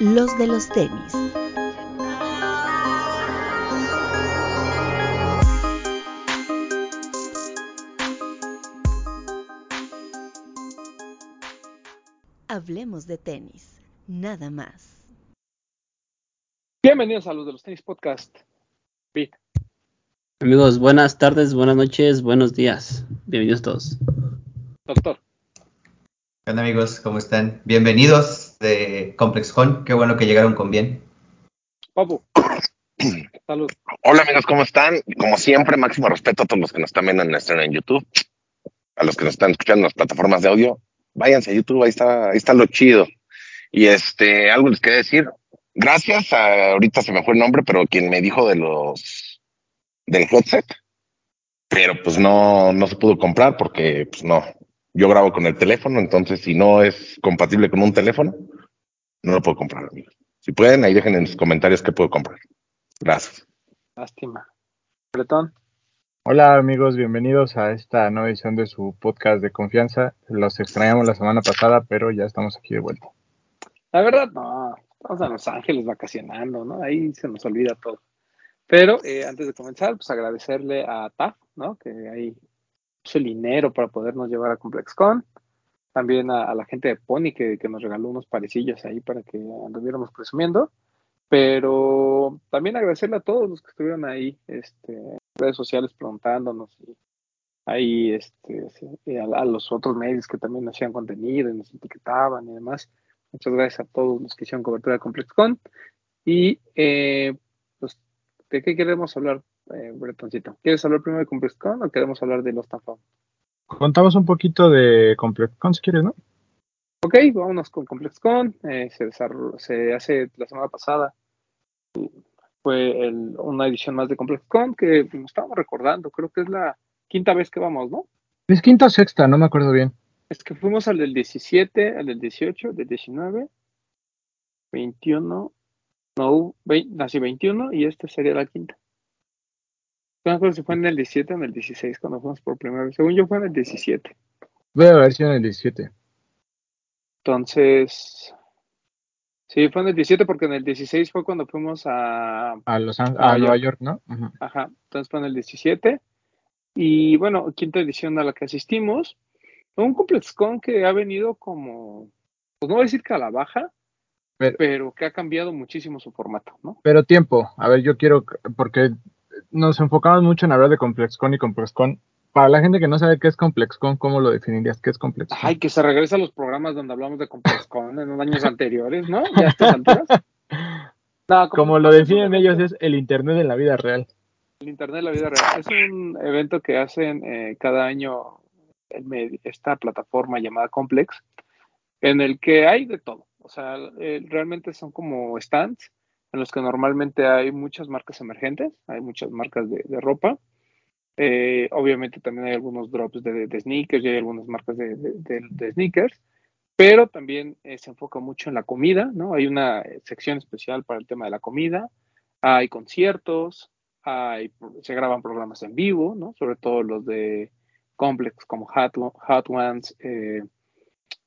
los de los tenis. Hablemos de tenis, nada más. Bienvenidos a los de los tenis podcast. Amigos, buenas tardes, buenas noches, buenos días. Bienvenidos todos. Doctor. ¿Qué onda amigos? ¿Cómo están? Bienvenidos de ComplexCon. Qué bueno que llegaron con bien. Papu. Salud. Hola amigos, ¿cómo están? Como siempre, máximo respeto a todos los que nos están viendo en nuestro en YouTube, a los que nos están escuchando en las plataformas de audio. Váyanse a YouTube, ahí está, ahí está lo chido. Y este, algo les quería decir. Gracias a, ahorita se me fue el nombre, pero quien me dijo de los, del headset, pero pues no, no se pudo comprar porque pues no, yo grabo con el teléfono, entonces si no es compatible con un teléfono, no lo puedo comprar, amigos. Si pueden, ahí dejen en los comentarios qué puedo comprar. Gracias. Lástima. Bretón. Hola amigos, bienvenidos a esta nueva edición de su podcast de confianza. Los extrañamos la semana pasada, pero ya estamos aquí de vuelta. La verdad, no. Estamos en Los Ángeles vacacionando, ¿no? Ahí se nos olvida todo. Pero eh, antes de comenzar, pues agradecerle a TAF, ¿no? Que ahí el dinero para podernos llevar a ComplexCon. También a, a la gente de Pony que, que, nos regaló unos parecillos ahí para que anduviéramos presumiendo. Pero también agradecerle a todos los que estuvieron ahí, este, en redes sociales preguntándonos y ahí este, a, a, los otros medios que también hacían contenido y nos etiquetaban y demás. Muchas gracias a todos los que hicieron cobertura de ComplexCon. Y eh, pues, ¿de qué queremos hablar, eh, Bretoncito? ¿Quieres hablar primero de ComplexCon o queremos hablar de los Tafam? Contamos un poquito de ComplexCon si quieres, ¿no? Ok, vámonos con ComplexCon. Eh, se, se hace la semana pasada. Fue el, una edición más de ComplexCon que nos estábamos recordando. Creo que es la quinta vez que vamos, ¿no? Es quinta o sexta, no me acuerdo bien. Es que fuimos al del 17, al del 18, del 19, 21, no, 20, nací 21 y este sería la quinta. No me acuerdo si fue en el 17 o en el 16 cuando fuimos por primera vez. Según yo fue en el 17. Voy a ver si en el 17. Entonces, sí, fue en el 17 porque en el 16 fue cuando fuimos a... A, Los Ángeles, a, a Nueva York, ¿no? Ajá. Ajá, entonces fue en el 17. Y bueno, quinta edición a la que asistimos. Un ComplexCon que ha venido como, pues no voy a decir que a la baja, pero, pero, que ha cambiado muchísimo su formato, ¿no? Pero tiempo, a ver, yo quiero, porque nos enfocamos mucho en hablar de ComplexCon y ComplexCon. Para la gente que no sabe qué es ComplexCon, ¿cómo lo definirías? ¿Qué es ComplexCon? Ay, que se regresa a los programas donde hablamos de ComplexCon en los años anteriores, ¿no? Ya estas alturas. No, como, como lo definen ellos, es el Internet en la vida real. El Internet en la vida real. Es un evento que hacen eh, cada año esta plataforma llamada Complex, en el que hay de todo. O sea, eh, realmente son como stands en los que normalmente hay muchas marcas emergentes, hay muchas marcas de, ropa. Eh, obviamente también hay algunos drops de, sneakers y hay algunas marcas de, sneakers, pero también eh, se enfoca mucho en la comida, ¿no? Hay una sección especial para el tema de la comida, hay conciertos, hay, se graban programas en vivo, ¿no? Sobre todo los de complex como Hot, Hot Ones, eh,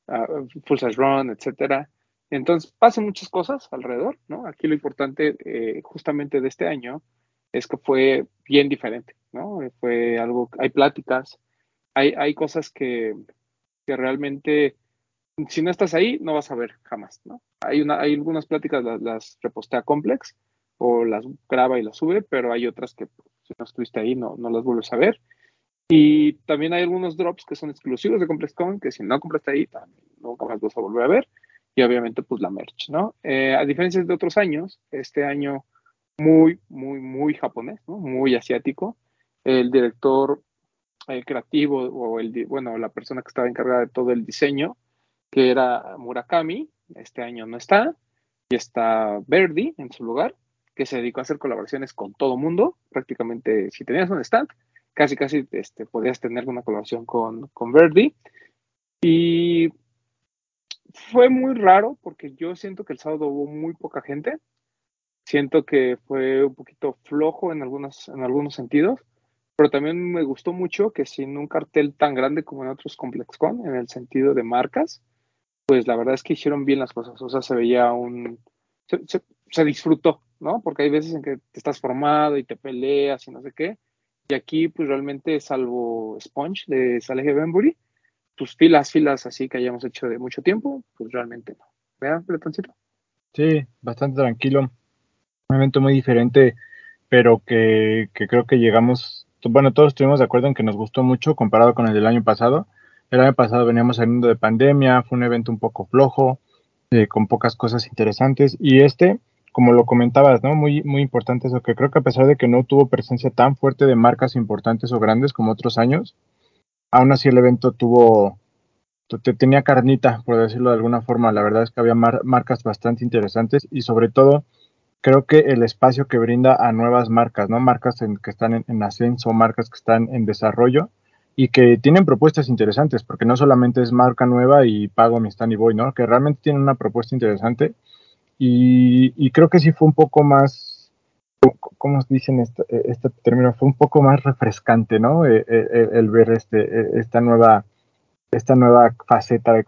uh, Full Size Run, etcétera. Entonces pasan muchas cosas alrededor, ¿no? Aquí lo importante eh, justamente de este año es que fue bien diferente, ¿no? Fue algo, hay pláticas, hay, hay cosas que, que realmente, si no estás ahí, no vas a ver jamás, ¿no? Hay, una, hay algunas pláticas, las, las repostea Complex o las graba y las sube, pero hay otras que si no estuviste ahí no, no las vuelves a ver. Y también hay algunos drops que son exclusivos de ComplexCon, que si no compraste ahí, también nunca más vas a volver a ver. Y obviamente, pues la merch, ¿no? Eh, a diferencia de otros años, este año muy, muy, muy japonés. Muy asiático. El director eh, creativo, o el, bueno, la persona que estaba encargada de todo el diseño, que era Murakami, este año no está. Y está Verdi en su lugar, que se dedicó a hacer colaboraciones con todo mundo. Prácticamente, si tenías un stand, casi casi este, podías tener una colaboración con, con Verdi. Y fue muy raro porque yo siento que el sábado hubo muy poca gente. Siento que fue un poquito flojo en, algunos, en algunos sentidos, pero también me gustó mucho que sin un cartel tan grande como en otros ComplexCon, en el sentido de marcas, pues la verdad es que hicieron bien las cosas. O sea, se veía un, se, disfrutó, ¿no? Porque hay veces en que te estás formado y te peleas y no sé qué. Y aquí, pues realmente, salvo Sponge de Saleh Benbury, tus filas, filas así que hayamos hecho de mucho tiempo, pues realmente no. ¿Verdad, Platoncito? Sí, bastante tranquilo. Un evento muy diferente, pero que, que creo que llegamos, bueno, todos estuvimos de acuerdo en que nos gustó mucho comparado con el del año pasado. El año pasado veníamos saliendo de pandemia, fue un evento un poco flojo, eh, con pocas cosas interesantes. Y este, como lo comentabas, ¿no? Muy, muy importante eso, que creo que a pesar de que no tuvo presencia tan fuerte de marcas importantes o grandes como otros años, aún así el evento tuvo, te- tenía carnita, por decirlo de alguna forma. La verdad es que había mar- marcas bastante interesantes y sobre todo creo que el espacio que brinda a nuevas marcas, ¿no? Marcas en- que están en, en ascenso, marcas que están en desarrollo y que tienen propuestas interesantes, porque no solamente es marca nueva y pago mi stand y voy, ¿no? Que realmente tienen una propuesta interesante y, y creo que sí fue un poco más, ¿cómo dicen este, este término? Fue un poco más refrescante, ¿no? Eh, eh, eh, el ver este, eh, esta nueva esta nueva faceta de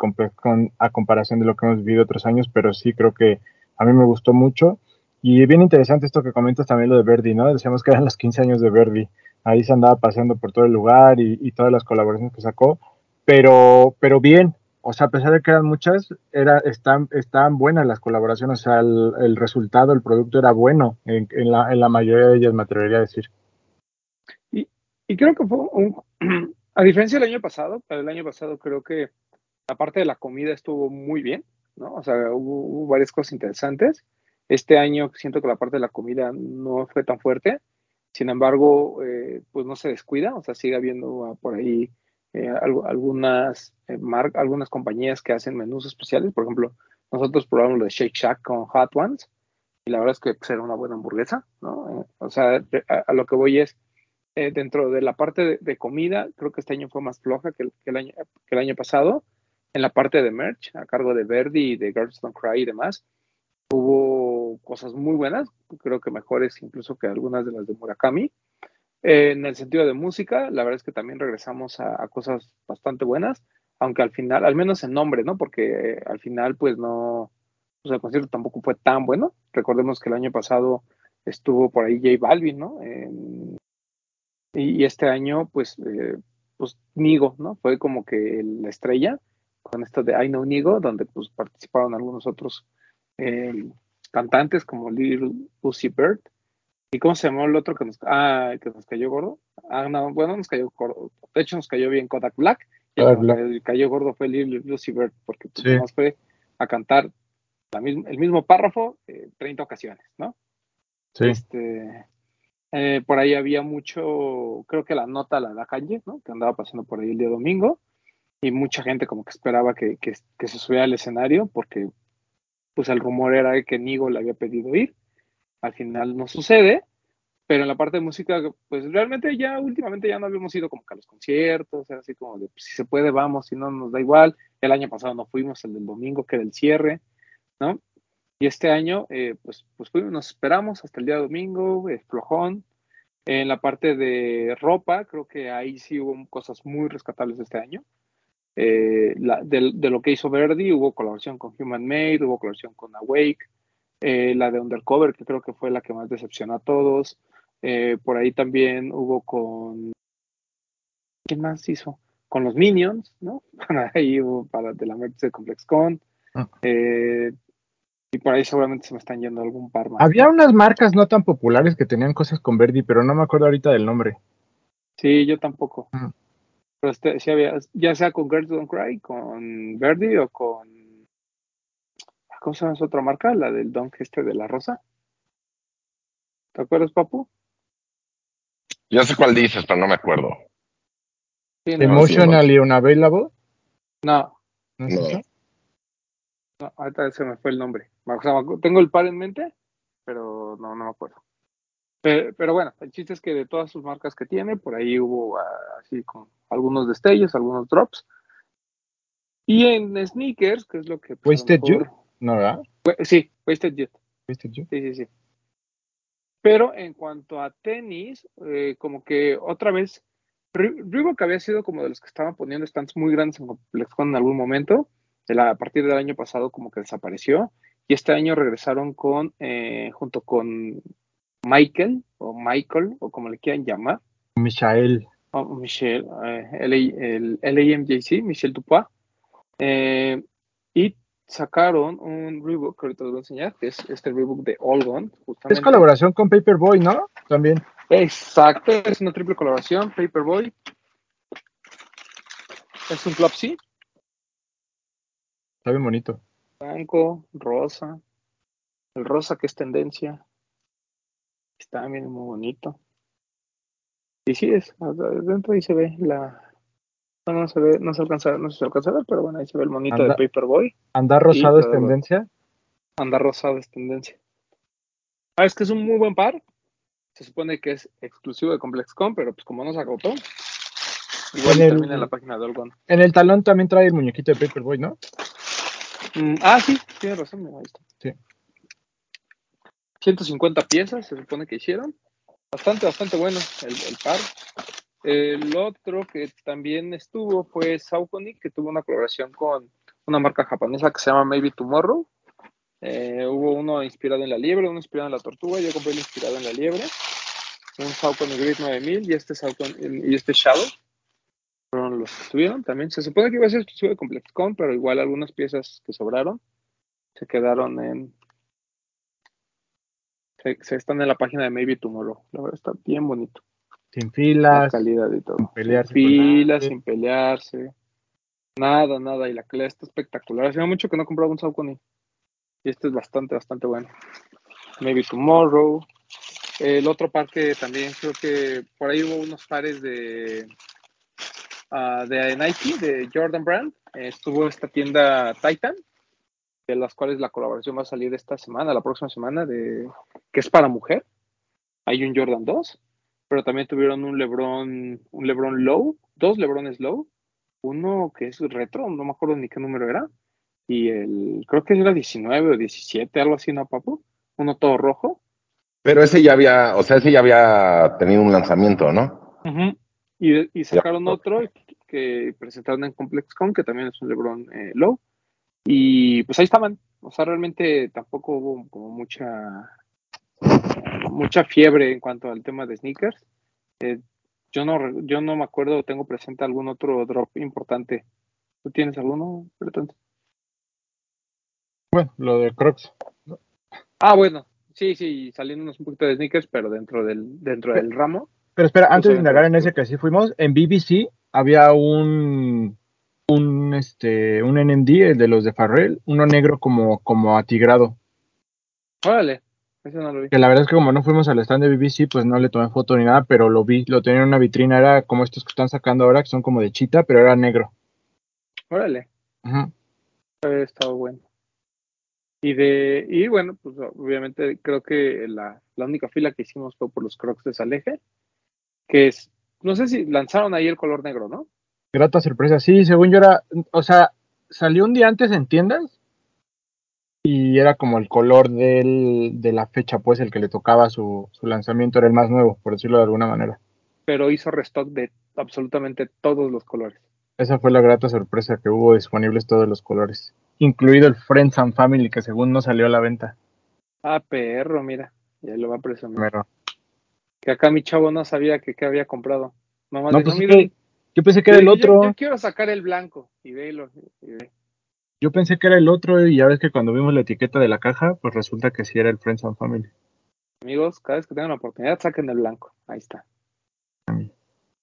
a comparación de lo que hemos vivido otros años, pero sí creo que a mí me gustó mucho. Y bien interesante esto que comentas también lo de Verdi, ¿no? Decíamos que eran los 15 años de Verdi. Ahí se andaba paseando por todo el lugar y, y todas las colaboraciones que sacó, pero, pero bien. O sea, a pesar de que eran muchas, están, estaban buenas las colaboraciones. O sea, el, resultado, el producto era bueno en, la, en la mayoría de ellas, me atrevería a decir. Y, y creo que fue a diferencia del año pasado, el año pasado creo que la parte de la comida estuvo muy bien, ¿no? O sea, hubo, varias cosas interesantes. Este año siento que la parte de la comida no fue tan fuerte, sin embargo, eh, pues no se descuida, o sea, sigue habiendo uh, por ahí eh, algunas, eh, algunas compañías que hacen menús especiales, por ejemplo, nosotros probamos lo de Shake Shack con Hot Ones y la verdad es que pues, era una buena hamburguesa, ¿no? Eh, o sea, a, lo que voy es, dentro de la parte de, comida, creo que este año fue más floja que el, año, que el año pasado. En la parte de merch, a cargo de Verdi y de Girls Don't Cry y demás, hubo cosas muy buenas, creo que mejores incluso que algunas de las de Murakami. En el sentido de música, la verdad es que también regresamos a, cosas bastante buenas, aunque al final, al menos en nombre, ¿no? Porque eh, al final, pues no, pues el concierto tampoco fue tan bueno. Recordemos que el año pasado estuvo por ahí J Balvin, ¿no? Y, este año, pues, eh, pues Nigo, ¿no? Fue como que la estrella con esto de I Know Nigo, donde pues participaron algunos otros eh, cantantes como Little Uzi Bird. ¿Y cómo se llamó el otro que nos, ah, que nos cayó gordo? Ah, no, bueno, nos cayó gordo. De hecho, nos cayó bien Kodak Black. Y el que cayó gordo fue Bird, porque pues, sí. más fue a cantar la misma, el mismo párrafo eh, 30 ocasiones, ¿no? Sí. Este, eh, por ahí había mucho, creo que la nota la da Kanye, ¿no? Que andaba pasando por ahí el día domingo. Y mucha gente como que esperaba que, que, que se subiera al escenario, porque pues el rumor era que Nigo le había pedido ir. Al final no sucede, pero en la parte de música, pues realmente ya últimamente ya no habíamos ido como a los conciertos, era así como de pues, si se puede, vamos, si no, nos da igual. El año pasado no fuimos, el del domingo, que era el cierre, ¿no? Y este año, eh, pues, pues fuimos, nos esperamos hasta el día domingo, eh, flojón. En la parte de ropa, creo que ahí sí hubo cosas muy rescatables este año. Eh, de, de, lo que hizo Verdi, hubo colaboración con Human Made, hubo colaboración con Awake, eh, la de Undercover, que creo que fue la que más decepcionó a todos. Eh, por ahí también hubo con. ¿Quién más hizo? Con los Minions, ¿no? ahí hubo para de la merch de ComplexCon. Ah. Eh, y por ahí seguramente se me están yendo algún par más. Había unas marcas no tan populares que tenían cosas con Verdi, pero no me acuerdo ahorita del nombre. Sí, yo tampoco. Pero este, sí había, ya sea con Girls Don't Cry, con Verdi o con. ¿Cómo se llama esa otra marca? La del Don este de la Rosa. ¿Te acuerdas, Papu? Ya sé cuál dices, pero no me acuerdo. Sí, no, Emotionally Unavailable. No, ¿No es No. eso? no, ahorita se me fue el nombre. O sea, tengo el par en mente, pero no, no me acuerdo. Pero, pero bueno, el chiste es que de todas sus marcas que tiene, por ahí hubo ah, así con algunos destellos, algunos drops. Y en sneakers, que es lo que... pues, Wasted Youth. No, ¿verdad? Sí, Wasted Youth. Wasted Youth. Sí, sí, sí. Pero en cuanto a tenis, eh, como que otra vez, Re- Reebok había sido como de los que estaban poniendo stands muy grandes en ComplexCon en algún momento. De la- a partir del año pasado como que desapareció. Y este año regresaron con, eh, junto con Michael, o Michael, o como le quieran llamar, Michael. o Michelle, eh, LA el LAMJC, Michelle Dupois, eh, y sacaron un rebook, que ahorita les voy a enseñar, que es este rebook de All Gone, Es colaboración con Paperboy, ¿no? También. Exacto, es una triple colaboración, Paperboy. Es un Flopsy, Está bien bonito. blanco, rosa. El rosa que es tendencia. Está bien muy bonito. Y sí es, dentro ahí se ve la. No, no se ve, no se alcanza, no se alcanza a ver, pero bueno, ahí se ve el monito Anda. de Paperboy. Andar rosado es tendencia. Anda rosado es tendencia. Ah, es que es un muy buen par. Se supone que es exclusivo de ComplexCon, pero pues como no se agotó, igual En el- termina en la página de Olgon. En el talón también trae el muñequito de Paperboy, ¿no? Mm, ah, sí, tienes razón, mira, ahí está. Sí. 150 piezas se supone que hicieron. Bastante, bastante bueno el, el par. El otro que también estuvo fue Saucony, que tuvo una colaboración con una marca japonesa que se llama Maybe Tomorrow. Eh, hubo uno inspirado en la liebre, uno inspirado en la tortuga. Yo compré el inspirado en la liebre. Un Saucony Grid 9000 y este, Saucony, y este Shadow. Fueron los que estuvieron también. Se supone que iba a ser exclusivo de ComplexCon, pero igual algunas piezas que sobraron se quedaron en. Se, se están en la página de Maybe Tomorrow. La verdad está bien bonito. Sin La filas. calidad y todo. sin pelearse Sin filas, sin pelearse. Nada, nada. Y la calidad está espectacular. Hace mucho que no compraba un Saucony. Y este es bastante, bastante bueno. Maybe Tomorrow. El otro par que también creo que por ahí hubo unos pares de ah, de Nike, de Jordan Brand. Estuvo esta tienda Titan, de las cuales la colaboración va a salir esta semana, la próxima semana, de que es para mujer. Hay un Jordan 2, pero también tuvieron un LeBron, un LeBron Low, dos LeBrones Low, uno que es retro, no me acuerdo ni qué número era, y el, creo que era 19 o 17, algo así, ¿no, papu? Uno todo rojo. Pero ese ya había, o sea, ese ya había tenido un lanzamiento, ¿no? Y, y sacaron otro que presentaron en ComplexCon, que también es un LeBron eh, Low. Y pues ahí estaban. O sea, realmente tampoco hubo como mucha mucha fiebre en cuanto al tema de sneakers. Eh, yo no yo no me acuerdo, tengo presente algún otro drop importante. ¿Tú tienes alguno? Bueno, lo de Crocs. Ah, bueno, sí, sí, saliéndonos un poquito de sneakers, pero dentro del dentro del ramo. Pero espera, antes de indagar en ese que sí fuimos, en BBC había un un este un NMD, el de los de Farrell, uno negro como como atigrado. Órale, ese no lo vi. Que la verdad es que como no fuimos al stand de BBC, pues no le tomé foto ni nada, pero lo vi, lo tenía en una vitrina, era como estos que están sacando ahora, que son como de chita, pero era negro. Órale. Había estado bueno. Y de, y bueno, pues obviamente creo que la, la única fila que hicimos fue por los Crocs de Saleje, que es, no sé si lanzaron ahí el color negro, ¿no? Grata sorpresa. Sí, según yo era, o sea, salió un día antes en tiendas y era como el color del, de la fecha, pues el que le tocaba su, su lanzamiento era el más nuevo, por decirlo de alguna manera. Pero hizo restock de absolutamente todos los colores. Esa fue la grata sorpresa que hubo disponibles todos los colores, incluido el Friends and Family que según no salió a la venta. Ah, perro, mira, ya lo va a presumir. Pero, Que acá mi chavo no sabía que, qué había comprado. Mamá no, dijo, pues es "Mira, que yo pensé que era el yo- otro. Yo, quiero sacar el blanco. Y velo. y ve. Yo pensé que era el otro y ya ves que cuando vimos la etiqueta de la caja, pues resulta que sí era el Friends and Family. Amigos, cada vez que tengan la oportunidad, saquen el blanco. Ahí está.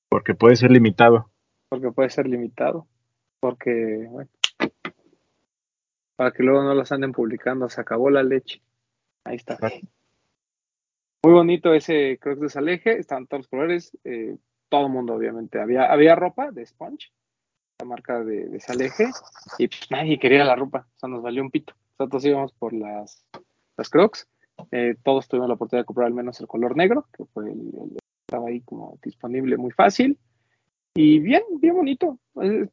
Porque puede ser limitado. porque puede ser limitado, porque, bueno, para que luego no los anden publicando, se acabó la leche. Ahí está. Muy bonito ese Crocs de Saleje, estaban todos los colores, eh, todo el mundo obviamente. Había, había ropa de Sponge, la marca de, de Saleje, y pues nadie quería la ropa, o sea, nos valió un pito. Nosotros íbamos por las, las Crocs, eh, todos tuvimos la oportunidad de comprar al menos el color negro, que fue el, el- estaba ahí como disponible muy fácil. Y bien, bien bonito.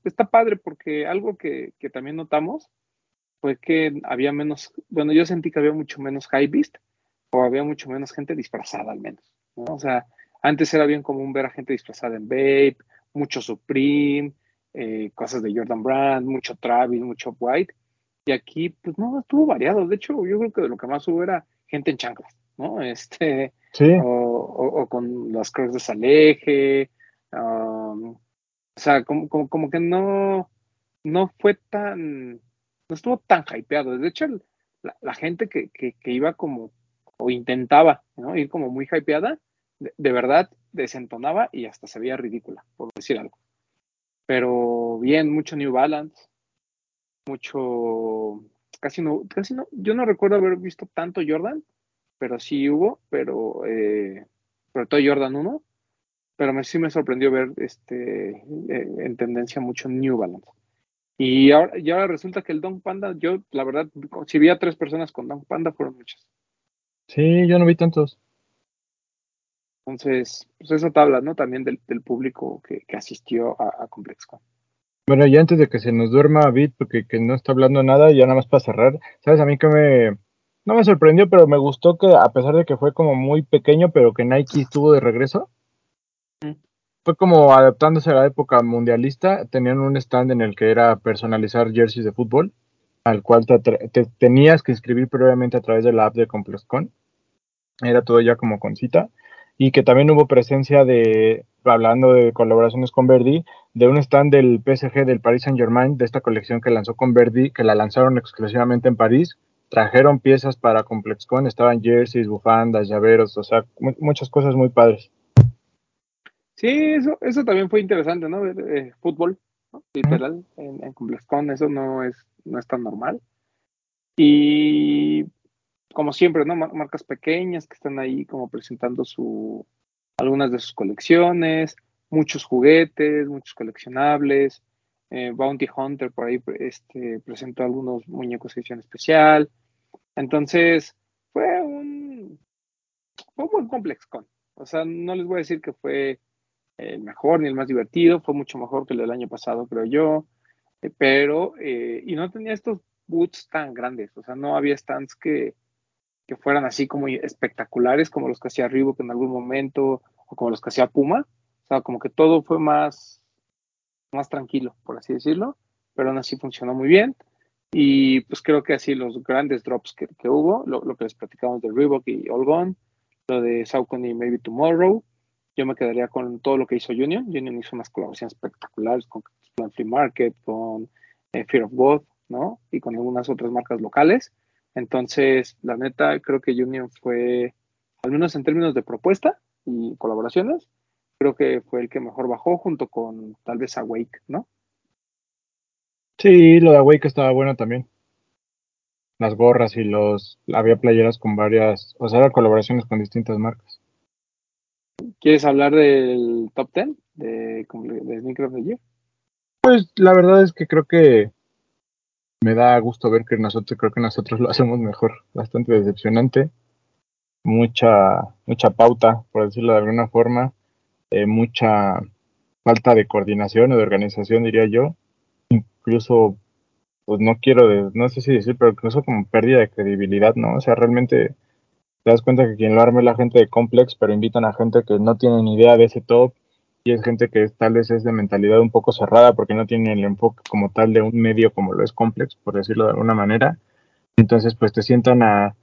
Está padre porque algo que, que también notamos fue que había menos, bueno, yo sentí que había mucho menos high beast o había mucho menos gente disfrazada al menos. ¿no? O sea, antes era bien común ver a gente disfrazada en Babe, mucho Supreme, eh, cosas de Jordan Brand, mucho Travis, mucho White. Y aquí, pues no, estuvo variado. De hecho, yo creo que de lo que más hubo era gente en chanclas, ¿no? Este, Sí, o, o- o con las crocs de Saleje. um, o sea, como, como, como que no, no fue tan, no estuvo tan hypeado. De hecho, el- la, la gente que, que, que iba como, o intentaba, ¿no? Ir como muy hypeada, de, de verdad desentonaba y hasta se veía ridícula, por decir algo. Pero bien, mucho New Balance, mucho, casi no, casi no, yo no recuerdo haber visto tanto Jordan, pero sí hubo, pero eh, sobre todo Jordan 1, pero sí me sorprendió ver este eh, en tendencia mucho New Balance. Y ahora, y ahora resulta que el Dunk Panda, yo la verdad, si vi a tres personas con Dunk Panda, fueron muchas. sí, yo no vi tantos. Entonces, pues eso te habla, ¿no? También del, del público que, que asistió a, a ComplexCon. Bueno, y antes de que se nos duerma Bit, porque que no está hablando nada, ya nada más para cerrar, ¿sabes? A mí que me... No me sorprendió, pero me gustó que a pesar de que fue como muy pequeño, pero que Nike estuvo de regreso, Mm. fue como adaptándose a la época mundialista, tenían un stand en el que era personalizar jerseys de fútbol, al cual te, te tenías que inscribir previamente a través de la app de ComplexCon, era todo ya como con cita, y que también hubo presencia de, hablando de colaboraciones con Verdi, de un stand del PSG del Paris Saint Germain, de esta colección que lanzó con Verdi, que la lanzaron exclusivamente en París, trajeron piezas para ComplexCon, estaban jerseys, bufandas, llaveros, o sea, mu- muchas cosas muy padres. Sí, eso, eso también fue interesante, ¿no? Eh, fútbol, ¿no? literal, en, en ComplexCon, eso no es, no es tan normal. Y como siempre, ¿no? Mar- marcas pequeñas que están ahí como presentando su, algunas de sus colecciones, muchos juguetes, muchos coleccionables. eh, Bounty Hunter por ahí este, presentó algunos muñecos edición especial. Entonces, fue un, fue un buen ComplexCon. O sea, no les voy a decir que fue el mejor ni el más divertido, fue mucho mejor que el del año pasado, creo yo, eh, pero, eh, y no tenía estos boots tan grandes, o sea, no había stands que, que fueran así como espectaculares como los que hacía Reebok en algún momento, o como los que hacía Puma, o sea, como que todo fue más, más tranquilo, por así decirlo, pero aún así funcionó muy bien. Y pues creo que así los grandes drops que, que hubo, lo, lo, que les platicamos de Reebok y All Gone, lo de Saucony y Maybe Tomorrow, yo me quedaría con todo lo que hizo Union. Union hizo unas colaboraciones espectaculares con Plan Free Market, con eh, Fear of God, ¿no? Y con algunas otras marcas locales. Entonces, la neta, creo que Union fue, al menos en términos de propuesta y colaboraciones, creo que fue el que mejor bajó junto con tal vez Awake, ¿no? Sí, lo de Awake estaba bueno también. Las gorras y los. Había playeras con varias. O sea, eran colaboraciones con distintas marcas. ¿Quieres hablar del top 10 de, de Sneaker of the Year? Pues la verdad es que creo que me da gusto ver que nosotros, creo que nosotros lo hacemos mejor. Bastante decepcionante. Mucha, mucha pauta, por decirlo de alguna forma. Eh, mucha falta de coordinación o de organización, diría yo. Incluso, pues no quiero, de, no sé si decir, pero incluso como pérdida de credibilidad, ¿no? O sea, realmente te das cuenta que quien lo arma es la gente de Complex, pero invitan a gente que no tiene ni idea de ese top y es gente que tal vez es de mentalidad un poco cerrada porque no tiene el enfoque como tal de un medio como lo es Complex, por decirlo de alguna manera. Entonces, pues te sientan a,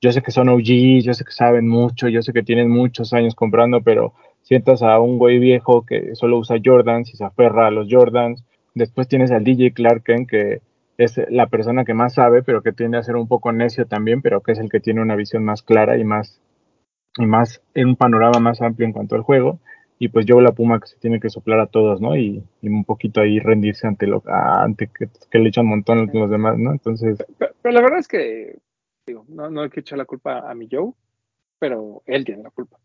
yo sé que son OG, yo sé que saben mucho, yo sé que tienen muchos años comprando, pero sientas a un güey viejo que solo usa Jordans y se aferra a los Jordans. Después tienes al DJ Clarken, que es la persona que más sabe, pero que tiende a ser un poco necio también, pero que es el que tiene una visión más clara y más, y más en un panorama más amplio en cuanto al juego. Y pues yo la Puma que se tiene que soplar a todos, ¿no? Y, y un poquito ahí rendirse ante lo ante que, que, le echan un montón los demás, ¿no? Entonces. Pero, pero la verdad es que, digo, no, no hay que echar la culpa a mi Joe, pero él tiene la culpa.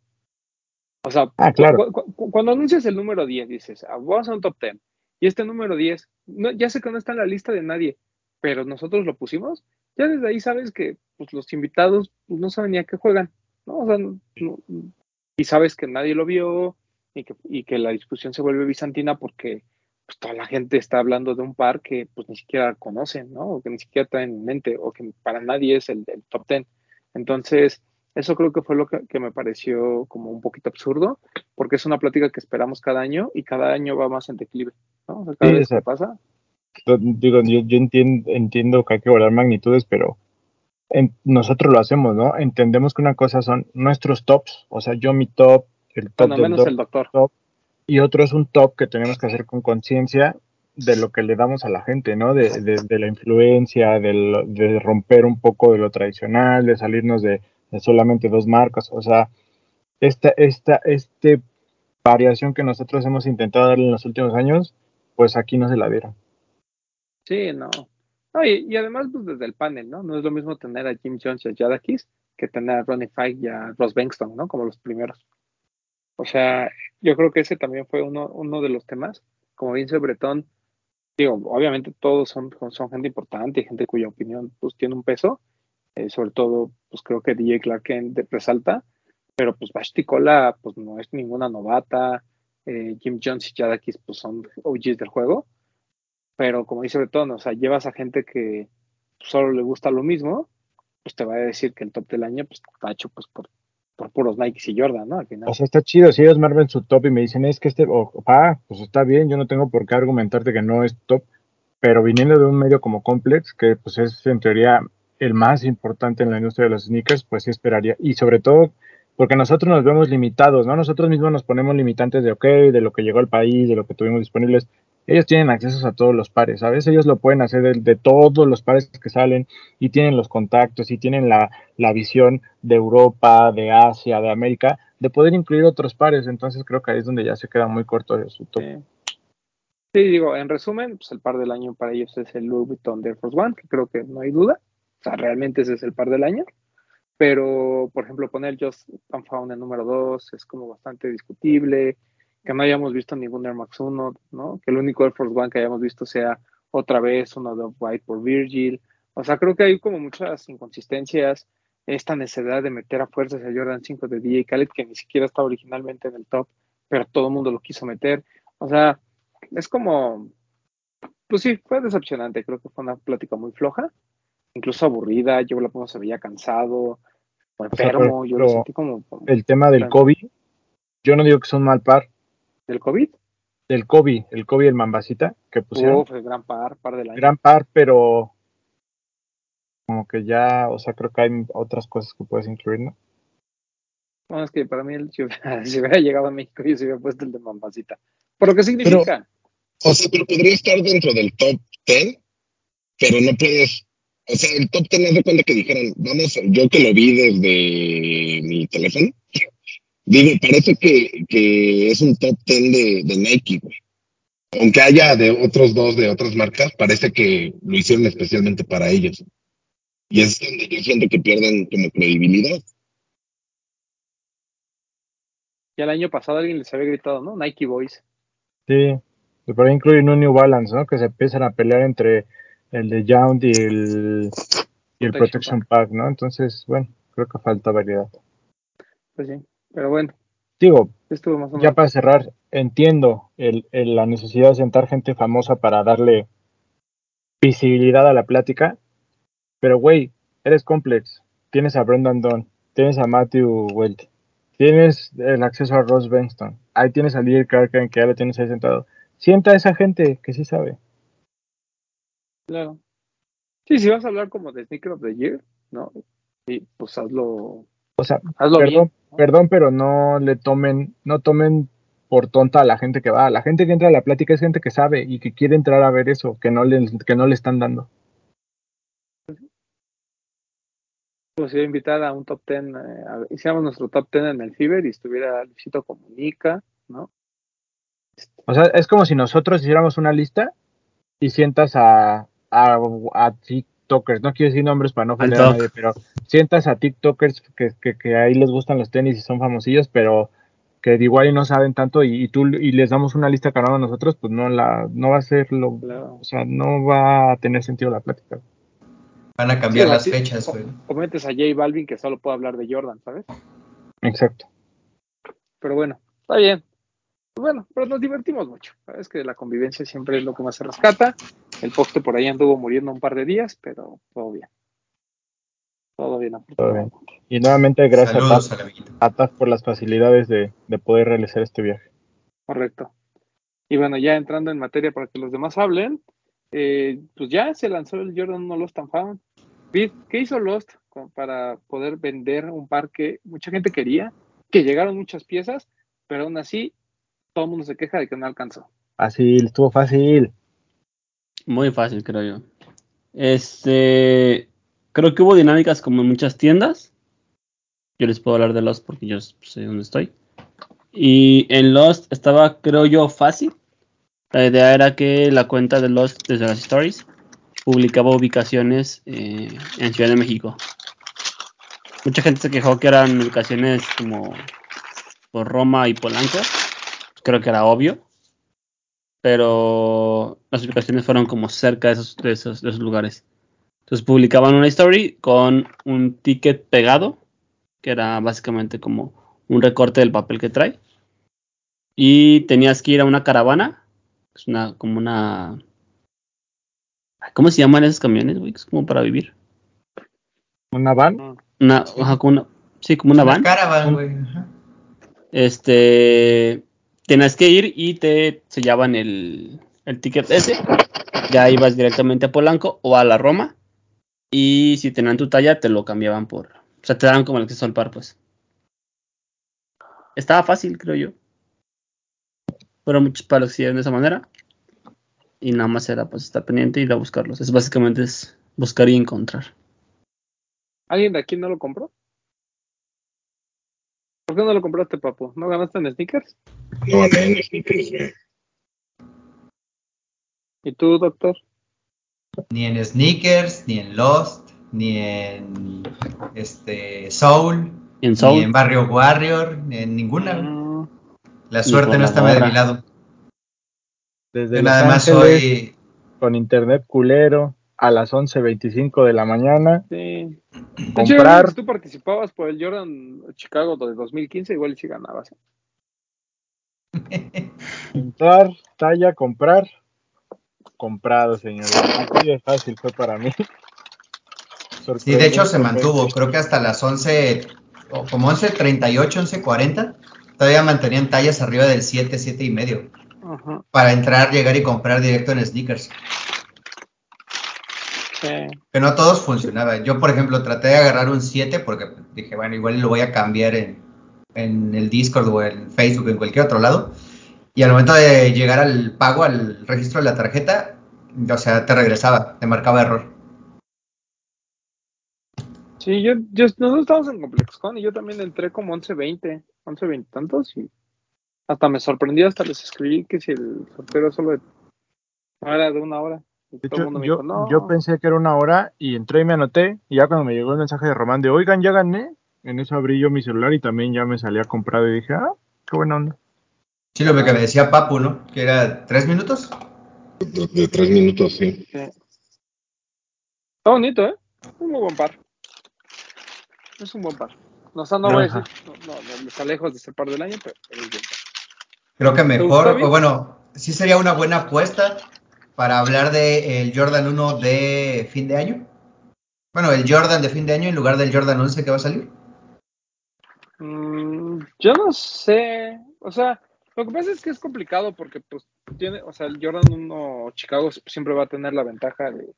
O sea, ah, claro. cu cu cuando anuncias el número 10, dices, ah, vamos a un top 10. Y este número 10, no, ya sé que no está en la lista de nadie, pero nosotros lo pusimos. Ya desde ahí sabes que pues, los invitados pues, no saben ni a qué juegan, ¿no? O sea, no, no, y sabes que nadie lo vio y que, y que la discusión se vuelve bizantina porque pues, toda la gente está hablando de un par que pues ni siquiera conocen, ¿no? O que ni siquiera traen en mente o que para nadie es el del top 10. Entonces, eso creo que fue lo que, que, me pareció como un poquito absurdo, porque es una plática que esperamos cada año y cada año va más en declive, ¿no? O sea, cada sí, vez que pasa. digo, yo, yo entiendo, entiendo que hay que guardar magnitudes, pero en- nosotros lo hacemos, ¿no? Entendemos que una cosa son nuestros tops, o sea, yo mi top, el top Bueno, menos top, el doctor. y otro es un top que tenemos que hacer con conciencia de lo que le damos a la gente, ¿no? De, de- de la influencia, de romper un poco de lo tradicional, de salirnos de, solamente dos marcas, o sea, esta, esta, este variación que nosotros hemos intentado darle en los últimos años, pues aquí no se la dieron. Sí, no. No, y, y además, pues desde el panel, ¿no? No es lo mismo tener a Jim Jones y a Jadakis que tener a Ronnie Fike y a Ross Bankston, ¿no? Como los primeros. O sea, yo creo que ese también fue uno, de los temas. Como Vince Bretón, digo, obviamente todos son, gente importante y gente cuya opinión pues tiene un peso. Eh, sobre todo, pues creo que DJ Clarken de- resalta, pero pues Vashti Cola, pues no es ninguna novata. Eh, Jim Jones y Jadakis, pues son OGs del juego pero como dice Bretón, o sea, llevas a gente que solo le gusta lo mismo, pues te va a decir que el top del año pues, está hecho pues, por, por puros Nike y Jordan, ¿no? Al final. O sea, está chido. Si ellos me arman su top y me dicen, es que este, o, pues está bien, yo no tengo por qué argumentarte que no es top, pero viniendo de un medio como Complex, que pues es en teoría el más importante en la industria de los sneakers, pues sí esperaría. Y sobre todo, porque nosotros nos vemos limitados, ¿no? Nosotros mismos nos ponemos limitantes de, ok, de lo que llegó al país, de lo que tuvimos disponibles. Ellos tienen acceso a todos los pares, ¿sabes? Ellos lo pueden hacer de, de todos los pares que salen y tienen los contactos y tienen la, la visión de Europa, de Asia, de América, de poder incluir otros pares. Entonces creo que ahí es donde ya se queda muy corto de su top. Sí. Sí, digo, en resumen, pues el par del año para ellos es el Louis Vuitton Air Force One, que creo que no hay duda. O sea, realmente ese es el par del año. Pero, por ejemplo, poner Just Found en número 2 es como bastante discutible. Que no hayamos visto ningún Air Max 1, ¿no? Que el único Air Force One que hayamos visto sea otra vez uno de White por Virgil. O sea, creo que hay como muchas inconsistencias. Esta necesidad de meter a fuerzas a Jordan 5 de DJ Khaled, que ni siquiera estaba originalmente en el top, pero todo el mundo lo quiso meter. O sea, es como, pues sí, fue decepcionante. Creo que fue una plática muy floja, incluso aburrida. Yo la pongo se veía cansado, o sea, enfermo. pero- yo lo sentí como, como El tema del Claro. COVID, yo no digo que son mal par, del COVID. del COVID, el COVID, el Mambasita, que pusieron, Uf, el gran par, par del año. gran par, pero como que ya, o sea, creo que hay otras cosas que puedes incluir, ¿no? No, es que para mí, el- si hubiera, si hubiera llegado a México, yo se hubiera puesto el de Mambasita. ¿Por lo que significa? O sea, pero podría estar dentro del top 10, pero no puedes. O sea, el top 10 haz de cuenta que dijeran, vamos, yo que lo vi desde mi teléfono, digo, parece que, que es un top 10 de, de Nike, güey. Aunque haya de otros dos de otras marcas, parece que lo hicieron especialmente para ellos. Y es donde yo siento que pierden como credibilidad. Ya el año pasado alguien les había gritado, ¿no? Nike Boys. Sí, ahí incluyen un New Balance, ¿no? Que se empiezan a pelear entre el de Yound y el, y el Protection Protection Pack, ¿no? Entonces, bueno, creo que falta variedad. Pues sí, pero bueno, Digo, estuvo más o ya para cerrar, entiendo el, el- la necesidad de sentar gente famosa para darle visibilidad a la plática, pero güey, eres complex, tienes a Brendan Dunn, tienes a Matthew Welt, tienes el acceso a Ross Benston, ahí tienes a Lee Carken que ya lo tienes ahí sentado. Sienta a esa gente que sí sabe. Claro. Sí, si vas a hablar como de Sneaker of the Year, ¿no? Sí, pues hazlo, O sea, hazlo perdón, bien. ¿no? perdón, pero no le tomen, no tomen por tonta a la gente que va. La gente que entra a la plática es gente que sabe y que quiere entrar a ver eso, que no le, que no le están dando. Pues iba a invitar a un top 10, eh, hiciéramos nuestro top 10 en el Fiber y estuviera Luisito Comunica, ¿no? O sea, es como si nosotros hiciéramos una lista y sientas a, a, a TikTokers, no quiero decir nombres para no ofender a nadie, pero sientas a TikTokers que, que, que ahí les gustan los tenis y son famosillos, pero que de igual y no saben tanto y, y tú y les damos una lista cada uno de nosotros, pues no la no va a ser lo, Claro. o sea, no va a tener sentido la plática. Van a cambiar Sí, las fechas, o- güey. O metes a J Balvin que solo puede hablar de Jordan, ¿sabes? Exacto. Pero bueno, está bien. Bueno, pero nos divertimos mucho. Sabes que la convivencia siempre es lo que más se rescata. El poste por ahí anduvo muriendo un par de días, pero todo bien. Todo bien, Todo bien. Y nuevamente gracias Saludos a. TAF, a TAF por las facilidades de, de poder realizar este viaje. Correcto. Y bueno, ya entrando en materia para que los demás hablen, eh, pues ya se lanzó el Jordan 1 Lost and Found. ¿Qué hizo Lost para poder vender un par que mucha gente quería? Que llegaron muchas piezas, pero aún así todo el mundo se queja de que no alcanzó. Fácil, estuvo fácil. Muy fácil, creo yo. Este, creo que hubo dinámicas como en muchas tiendas. Yo les puedo hablar de Lost porque yo sé dónde estoy. Y en Lost estaba, creo yo, fácil. La idea era que la cuenta de Lost desde las stories publicaba ubicaciones eh, en Ciudad de México. Mucha gente se quejó que eran ubicaciones como por Roma y Polanco. Creo que era obvio. Pero las ubicaciones fueron como cerca de esos, de esos, de esos lugares. Entonces publicaban una story con un ticket pegado, que era básicamente como un recorte del papel que trae. Y tenías que ir a una caravana. Es una, como una. ¿Cómo se llaman esos camiones, güey? Es como para vivir. ¿Una van? Una, ajá, como una, sí, como una van. Caravan, güey. Este, tenías que ir y te sellaban el, el ticket ese. Ya ibas directamente a Polanco o a la Roma. Y si tenían tu talla, te lo cambiaban por. O sea, te daban como el acceso al par, pues. Estaba fácil, creo yo. Fueron muchos palos que de esa manera. Y nada más era pues estar pendiente y ir a buscarlos. Es básicamente es buscar y encontrar. ¿Alguien de aquí no lo compró? ¿Por qué no lo compraste, papu? ¿No ganaste en sneakers? No gané en sneakers, güey. ¿Y tú, doctor? Ni en Sneakers, ni en Lost, ni en este Soul, ni en Barrio Warrior, ni en ninguna. Mm, La suerte no estaba de mi lado. Desde Yo Los nada más Ángeles, soy. con internet culero, a las 11.25 de la mañana. sí. Comprar. si tú participabas por el Jordan Chicago de 2015, igual y si ganabas. Entrar, talla, comprar. Comprado. Así de fácil fue para mí. Sí, de hecho se mantuvo. Creo que hasta las 11, o como 11.38, 11.40, todavía mantenían tallas arriba del 7, 7 y medio. Ajá. Para entrar, llegar y comprar directo en Sneakers. Que no todos funcionaban. Yo, por ejemplo, traté de agarrar un 7 porque dije, bueno, igual lo voy a cambiar en, en el Discord o en Facebook, en cualquier otro lado. Y al momento de llegar al pago, al registro de la tarjeta, o sea, te regresaba, te marcaba error. Sí, yo, yo, nosotros estamos en ComplexCon y yo también entré como 11.20, 11.20 tantos y hasta me sorprendió, hasta les escribí que si el sorteo era solo de, no era de una hora. Y De todo el hecho, mundo me yo, dijo, no, yo pensé que era una hora y entré y me anoté. Y ya cuando me llegó el mensaje de Román de, oigan, ya gané, en eso abrí yo mi celular y también ya me salía comprado y dije, ah, qué buena onda. Sí, lo que me decía Papu, ¿no? Que era tres minutos. De, de tres minutos, sí. Sí. Está bonito, ¿eh? Un muy buen par. Es un buen par. No, o sea, no voy a Ajá. decir, no, no, no, está lejos de ser par del año, pero, es bien. Creo que mejor, o bueno, sí sería una buena apuesta para hablar de el Jordan 1 de fin de año. Bueno, el Jordan de fin de año en lugar del Jordan 11 que va a salir. Mm, yo no sé, o sea, lo que pasa es que es complicado porque pues tiene, o sea, el Jordan 1 Chicago siempre va a tener la ventaja de,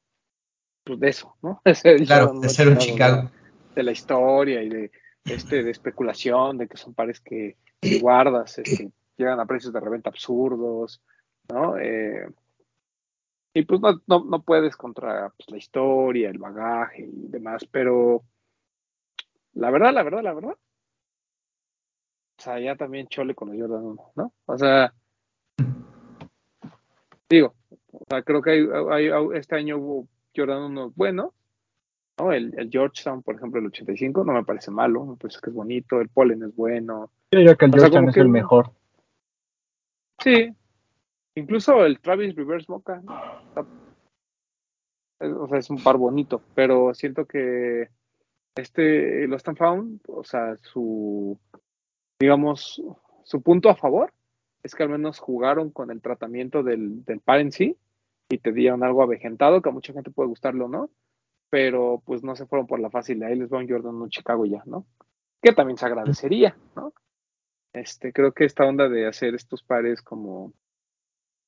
pues, de eso, ¿no? Es el Claro, de 1 ser un Chicago. De, de la historia y de este de especulación, de que son pares que si guardas, este, llegan a precios de reventa absurdos, ¿no? Eh, y pues no, no, no puedes contra pues, la historia, el bagaje y demás, pero la verdad, la verdad, la verdad, o sea, ya también chole con el Jordan 1, ¿no? O sea, digo, o sea, creo que hay, hay- este año hubo Jordan 1 bueno, ¿no? El, el Georgetown, por ejemplo, el 85, no me parece malo, me parece que es bonito, el Pollen es bueno, Yo diría que el O sea, Georgetown es que- el mejor. sí, incluso el Travis Reverse Mocha, o sea, es un par bonito, pero siento que este Lost and Found, o sea, su, digamos, su punto a favor es que al menos jugaron con el tratamiento del, par en sí y te dieron algo avejentado que a mucha gente puede gustarlo, ¿no? Pero pues no se fueron por la fácil, ahí les va un Jordan un Chicago ya, ¿no? Que también se agradecería, ¿no? Este, creo que esta onda de hacer estos pares como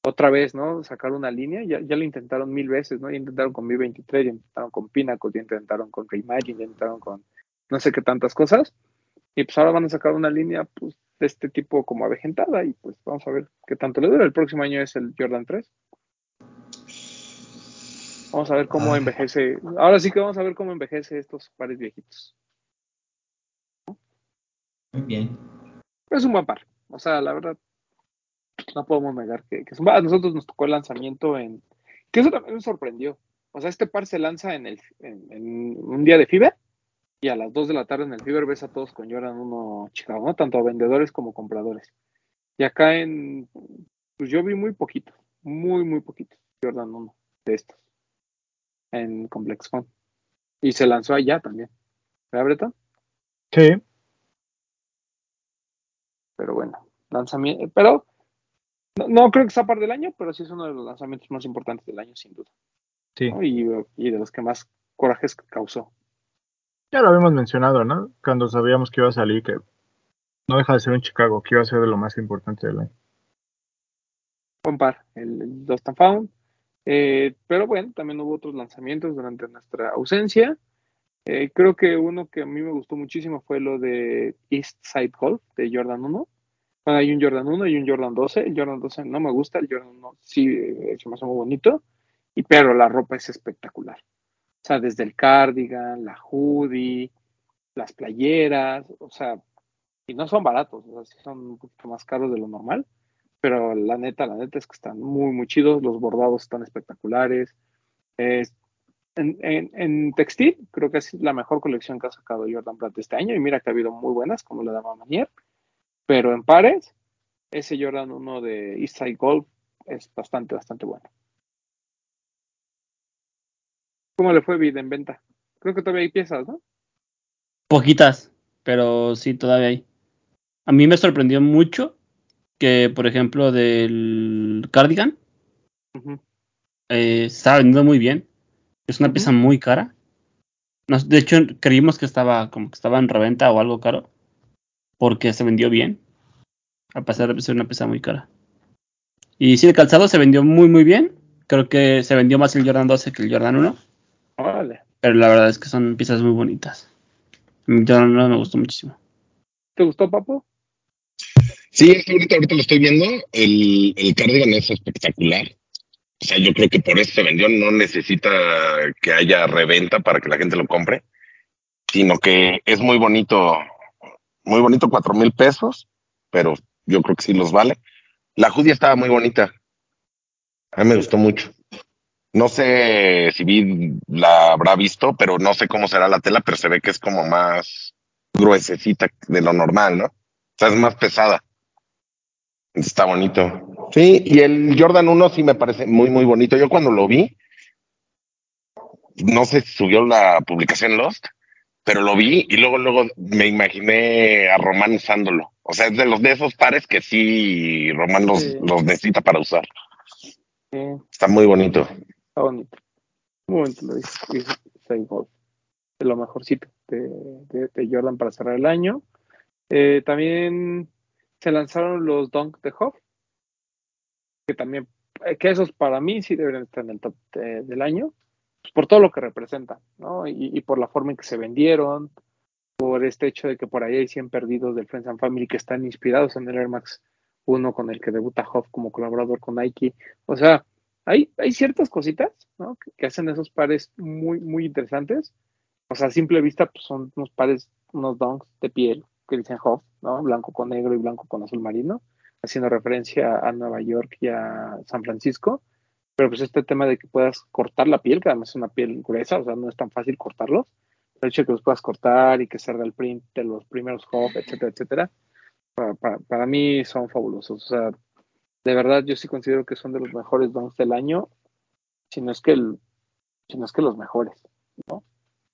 otra vez, ¿no? Sacar una línea, ya, ya lo intentaron mil veces, ¿no? Ya intentaron con Mi 23, ya intentaron con Pinnacle, ya intentaron con Reimagine, ya intentaron con no sé qué tantas cosas. Y pues ahora van a sacar una línea pues, de este tipo como avejentada y pues vamos a ver qué tanto le dura. El próximo año es el Jordan 3. Vamos a ver cómo Ay. envejece. Ahora sí que vamos a ver cómo envejece estos pares viejitos. Muy bien. Es un buen par. O sea, la verdad, no podemos negar que, que. A nosotros nos tocó el lanzamiento en. Que eso también me sorprendió. O sea, este par se lanza en, el, en, en un día de Fiber y a las 2 de la tarde en el Fiber ves a todos con Jordan 1 Chicago, ¿no? Tanto a vendedores como compradores. Y acá en. Pues yo vi muy poquito, muy, muy poquito Jordan 1 de estos en Complex Con. Y se lanzó allá también. ¿Verdad, Breton? Sí, Pero bueno, lanzamiento. Pero no, no creo que sea par del año, pero sí es uno de los lanzamientos más importantes del año, sin duda. sí. ¿no? Y, y de los que más corajes causó. Ya lo habíamos mencionado, ¿no? Cuando sabíamos que iba a salir, que no deja de ser un Chicago, que iba a ser de lo más importante del año. Buen par, el, and Found. Eh, pero bueno, también hubo otros lanzamientos durante nuestra ausencia. Eh, creo que uno que a mí me gustó muchísimo fue lo de East Side Golf de Jordan 1. Bueno, hay un Jordan 1 y un Jordan 12. El Jordan 12 no me gusta, el Jordan 1 sí eh, se me hace muy bonito, y, pero la ropa es espectacular. O sea, desde el cardigan, la hoodie, las playeras, o sea, y no son baratos, o sea, sí son un poquito más caros de lo normal, pero la neta, la neta es que están muy, muy chidos, los bordados están espectaculares. Es- en, en- en textil, creo que es la mejor colección que ha sacado Jordan Brand este año, y mira que ha habido muy buenas, como la Dama Manier, pero en pares, ese Jordan 1 de Eastside Golf es bastante, bastante bueno. ¿Cómo le fue vida en venta? Creo que todavía hay piezas, ¿no? Poquitas, pero sí, todavía hay. A mí me sorprendió mucho que, por ejemplo, del cardigan Ujú. eh, estaba vendiendo muy bien. Es una pieza muy cara. Nos- de hecho, creímos que estaba como que estaba en reventa o algo caro. Porque se vendió bien. A pesar de ser una pieza muy cara. Y sí, el calzado se vendió muy, muy bien. Creo que se vendió más el Jordan 12 que el Jordan 1. Órale. Pero la verdad es que son piezas muy bonitas. El Jordan 1 me gustó muchísimo. ¿Te gustó, Papo? Sí, es que ahorita, ahorita lo estoy viendo. El, el cardigan es espectacular. O sea, yo creo que por eso se vendió. No necesita que haya reventa para que la gente lo compre, sino que es muy bonito. Muy bonito, cuatro mil pesos, pero yo creo que sí los vale. La hoodie estaba muy bonita. A mí me gustó mucho. No sé si vi, la habrá visto, pero no sé cómo será la tela, pero se ve que es como más gruesecita de lo normal, ¿no? O sea, es más pesada. Está bonito. Sí, y el Jordan 1 sí me parece muy, muy bonito. Yo cuando lo vi, no sé si subió la publicación Lost, pero lo vi y luego, luego me imaginé a Román usándolo. O sea, es de los de esos pares que sí Román los, Sí. los necesita para usar. Sí, Está muy bonito. está bonito. Muy bonito lo dice. De lo mejorcito de, de- de Jordan para cerrar el año. Eh, también se lanzaron los Dunk de Hoff. Que también, eh, que esos para mí sí deberían estar en el top de- del año. Pues, por todo lo que representan, ¿no? Y, y por la forma en que se vendieron. Por este hecho de que por ahí hay 100 perdidos del Friends and Family que están inspirados en el Air Max 1 con el que debuta Hoff como colaborador con Nike. O sea, hay, ciertas cositas ¿no? que, que hacen esos pares muy, muy interesantes. O sea, a simple vista, pues son unos pares, unos donks de piel que dicen Hoff, ¿no? Blanco con negro y blanco con azul marino, haciendo referencia a Nueva York y a San Francisco. Pero pues este tema de que puedas cortar la piel, que además es una piel gruesa, o sea, no es tan fácil cortarlos. El hecho de que los puedas cortar y que salga el print de los primeros Hoff, etcétera, etcétera, para, para, para mí son fabulosos. O sea, de verdad yo sí considero que son de los mejores donks del año, si no es que el, es que los mejores, ¿no?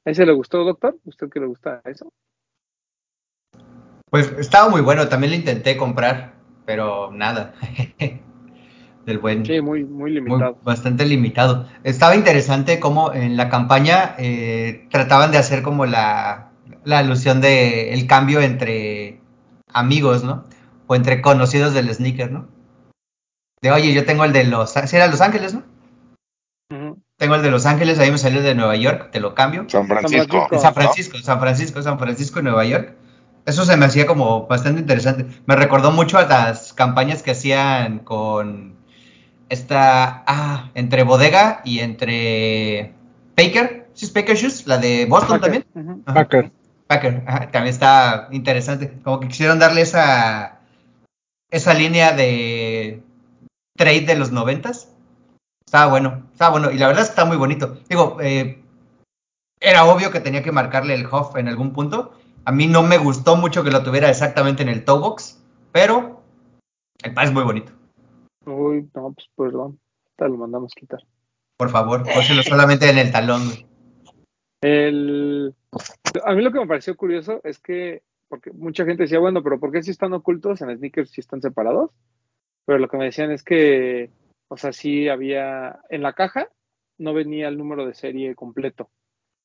¿A ese le gustó, doctor? ¿Usted que le gusta eso? Pues estaba muy bueno, también lo intenté comprar, pero nada. Del buen. Sí, muy, muy muy- limitado. bastante limitado. Estaba interesante cómo en la campaña eh, trataban de hacer como la, la alusión de el cambio entre amigos, ¿no? O entre conocidos del sneaker, ¿no? De oye, yo tengo el de Los Ángeles. era Los Ángeles, ¿no? Tengo el de Los Ángeles, ahí me salió el de Nueva York, te lo cambio. San Francisco. Francisco. San ¿no? Francisco, San Francisco, San Francisco, Nueva York. Eso se me hacía como bastante interesante. Me recordó mucho a las campañas que hacían con esta, ah, entre Bodega y entre Baker, ¿sí es Baker Shoes? La de Boston también. Packer. Packer, ajá, también está interesante. Como que quisieron darle esa, esa línea de trade de los noventas. Estaba bueno, estaba bueno. Y la verdad es que está muy bonito. Digo, eh, era obvio que tenía que marcarle el Huff en algún punto. A mí no me gustó mucho que lo tuviera exactamente en el toe box, pero el par es muy bonito. Uy, no, pues perdón. Te lo mandamos quitar. Por favor, pónselo solamente en el talón. El... A mí lo que me pareció curioso es que, porque mucha gente decía, bueno, pero ¿por qué si están ocultos en sneakers si están separados? Pero lo que me decían es que, o sea, sí había, en la caja no venía el número de serie completo,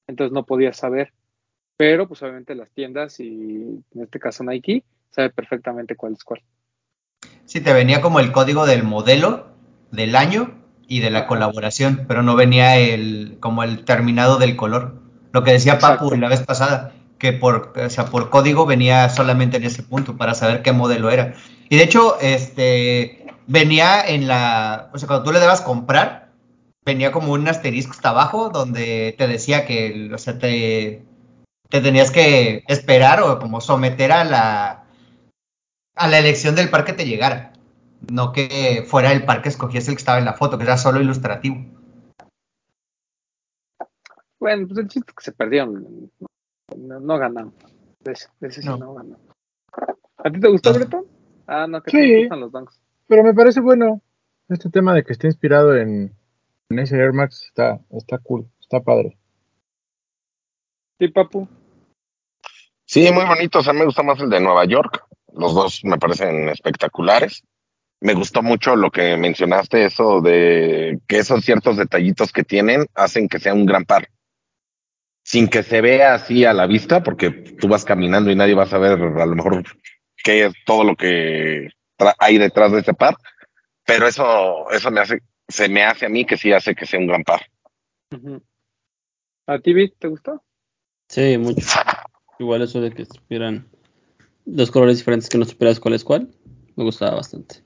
entonces no podías saber. Pero pues obviamente las tiendas y en este caso Nike sabe perfectamente cuál es cuál. Sí, te venía como el código del modelo, del año y de la colaboración, pero no venía el como el terminado del color. Lo que decía Papu la vez pasada, que por, o sea, por código venía solamente en ese punto para saber qué modelo era. Y de hecho, este venía en la, o sea, cuando tú le debas comprar, venía como un asterisco hasta abajo donde te decía que, o sea, te, te tenías que esperar o como someter a la a la elección del par que te llegara. No que fuera el par que escogías el que estaba en la foto, que era solo ilustrativo. Bueno, pues el chiste es que se perdieron. No, no ganaron. De ese, de ese sí No. no ganaron. ¿A ti te gustó, No. Breton? Ah, no, que Sí. te gustan los dunks. Pero me parece bueno. Este tema de que esté inspirado en, en ese Air Max está, está cool, está padre. Sí, papu. Sí, muy bonito. O sea, me gusta más el de Nueva York. Los dos me parecen espectaculares. Me gustó mucho lo que mencionaste, eso de que esos ciertos detallitos que tienen hacen que sea un gran par. Sin que se vea así a la vista, porque tú vas caminando y nadie va a saber a lo mejor qué es todo lo que hay detrás de ese par. Pero eso, eso me hace, se me hace a mí que sí hace que sea un gran par. ¿A ti, Vic, te gustó? Sí, mucho. Igual eso de que supieran dos colores diferentes que no supieras cuál es cuál, me gustaba bastante.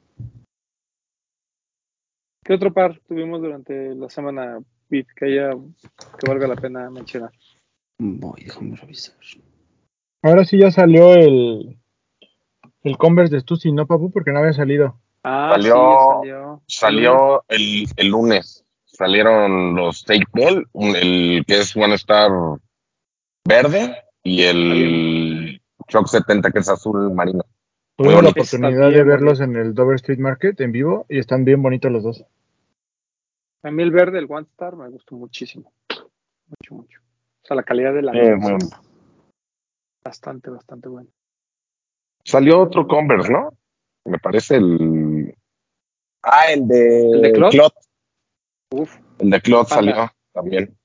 ¿Qué otro par tuvimos durante la semana, Vic, que haya, que valga la pena mencionar? Voy, déjame revisar. Ahora sí ya salió el, el Converse de Stussy, ¿no, papu? Porque no había salido. Ah, Salió- sí, salió. Salió el, el lunes, salieron los Take Ball, el que es One Star verde y el Shock 70 que es azul marino. Tuvimos la oportunidad de verlos en el Dover Street Market en vivo y están bien bonitos los dos. A mí el verde, el One Star, me gustó muchísimo. Mucho, mucho. O sea, la calidad de la Eh, bastante, bastante buena. Salió otro Converse, ¿no? Me parece el... Ah, el de... ¿El de Clot? Uf, El de Clot salió también.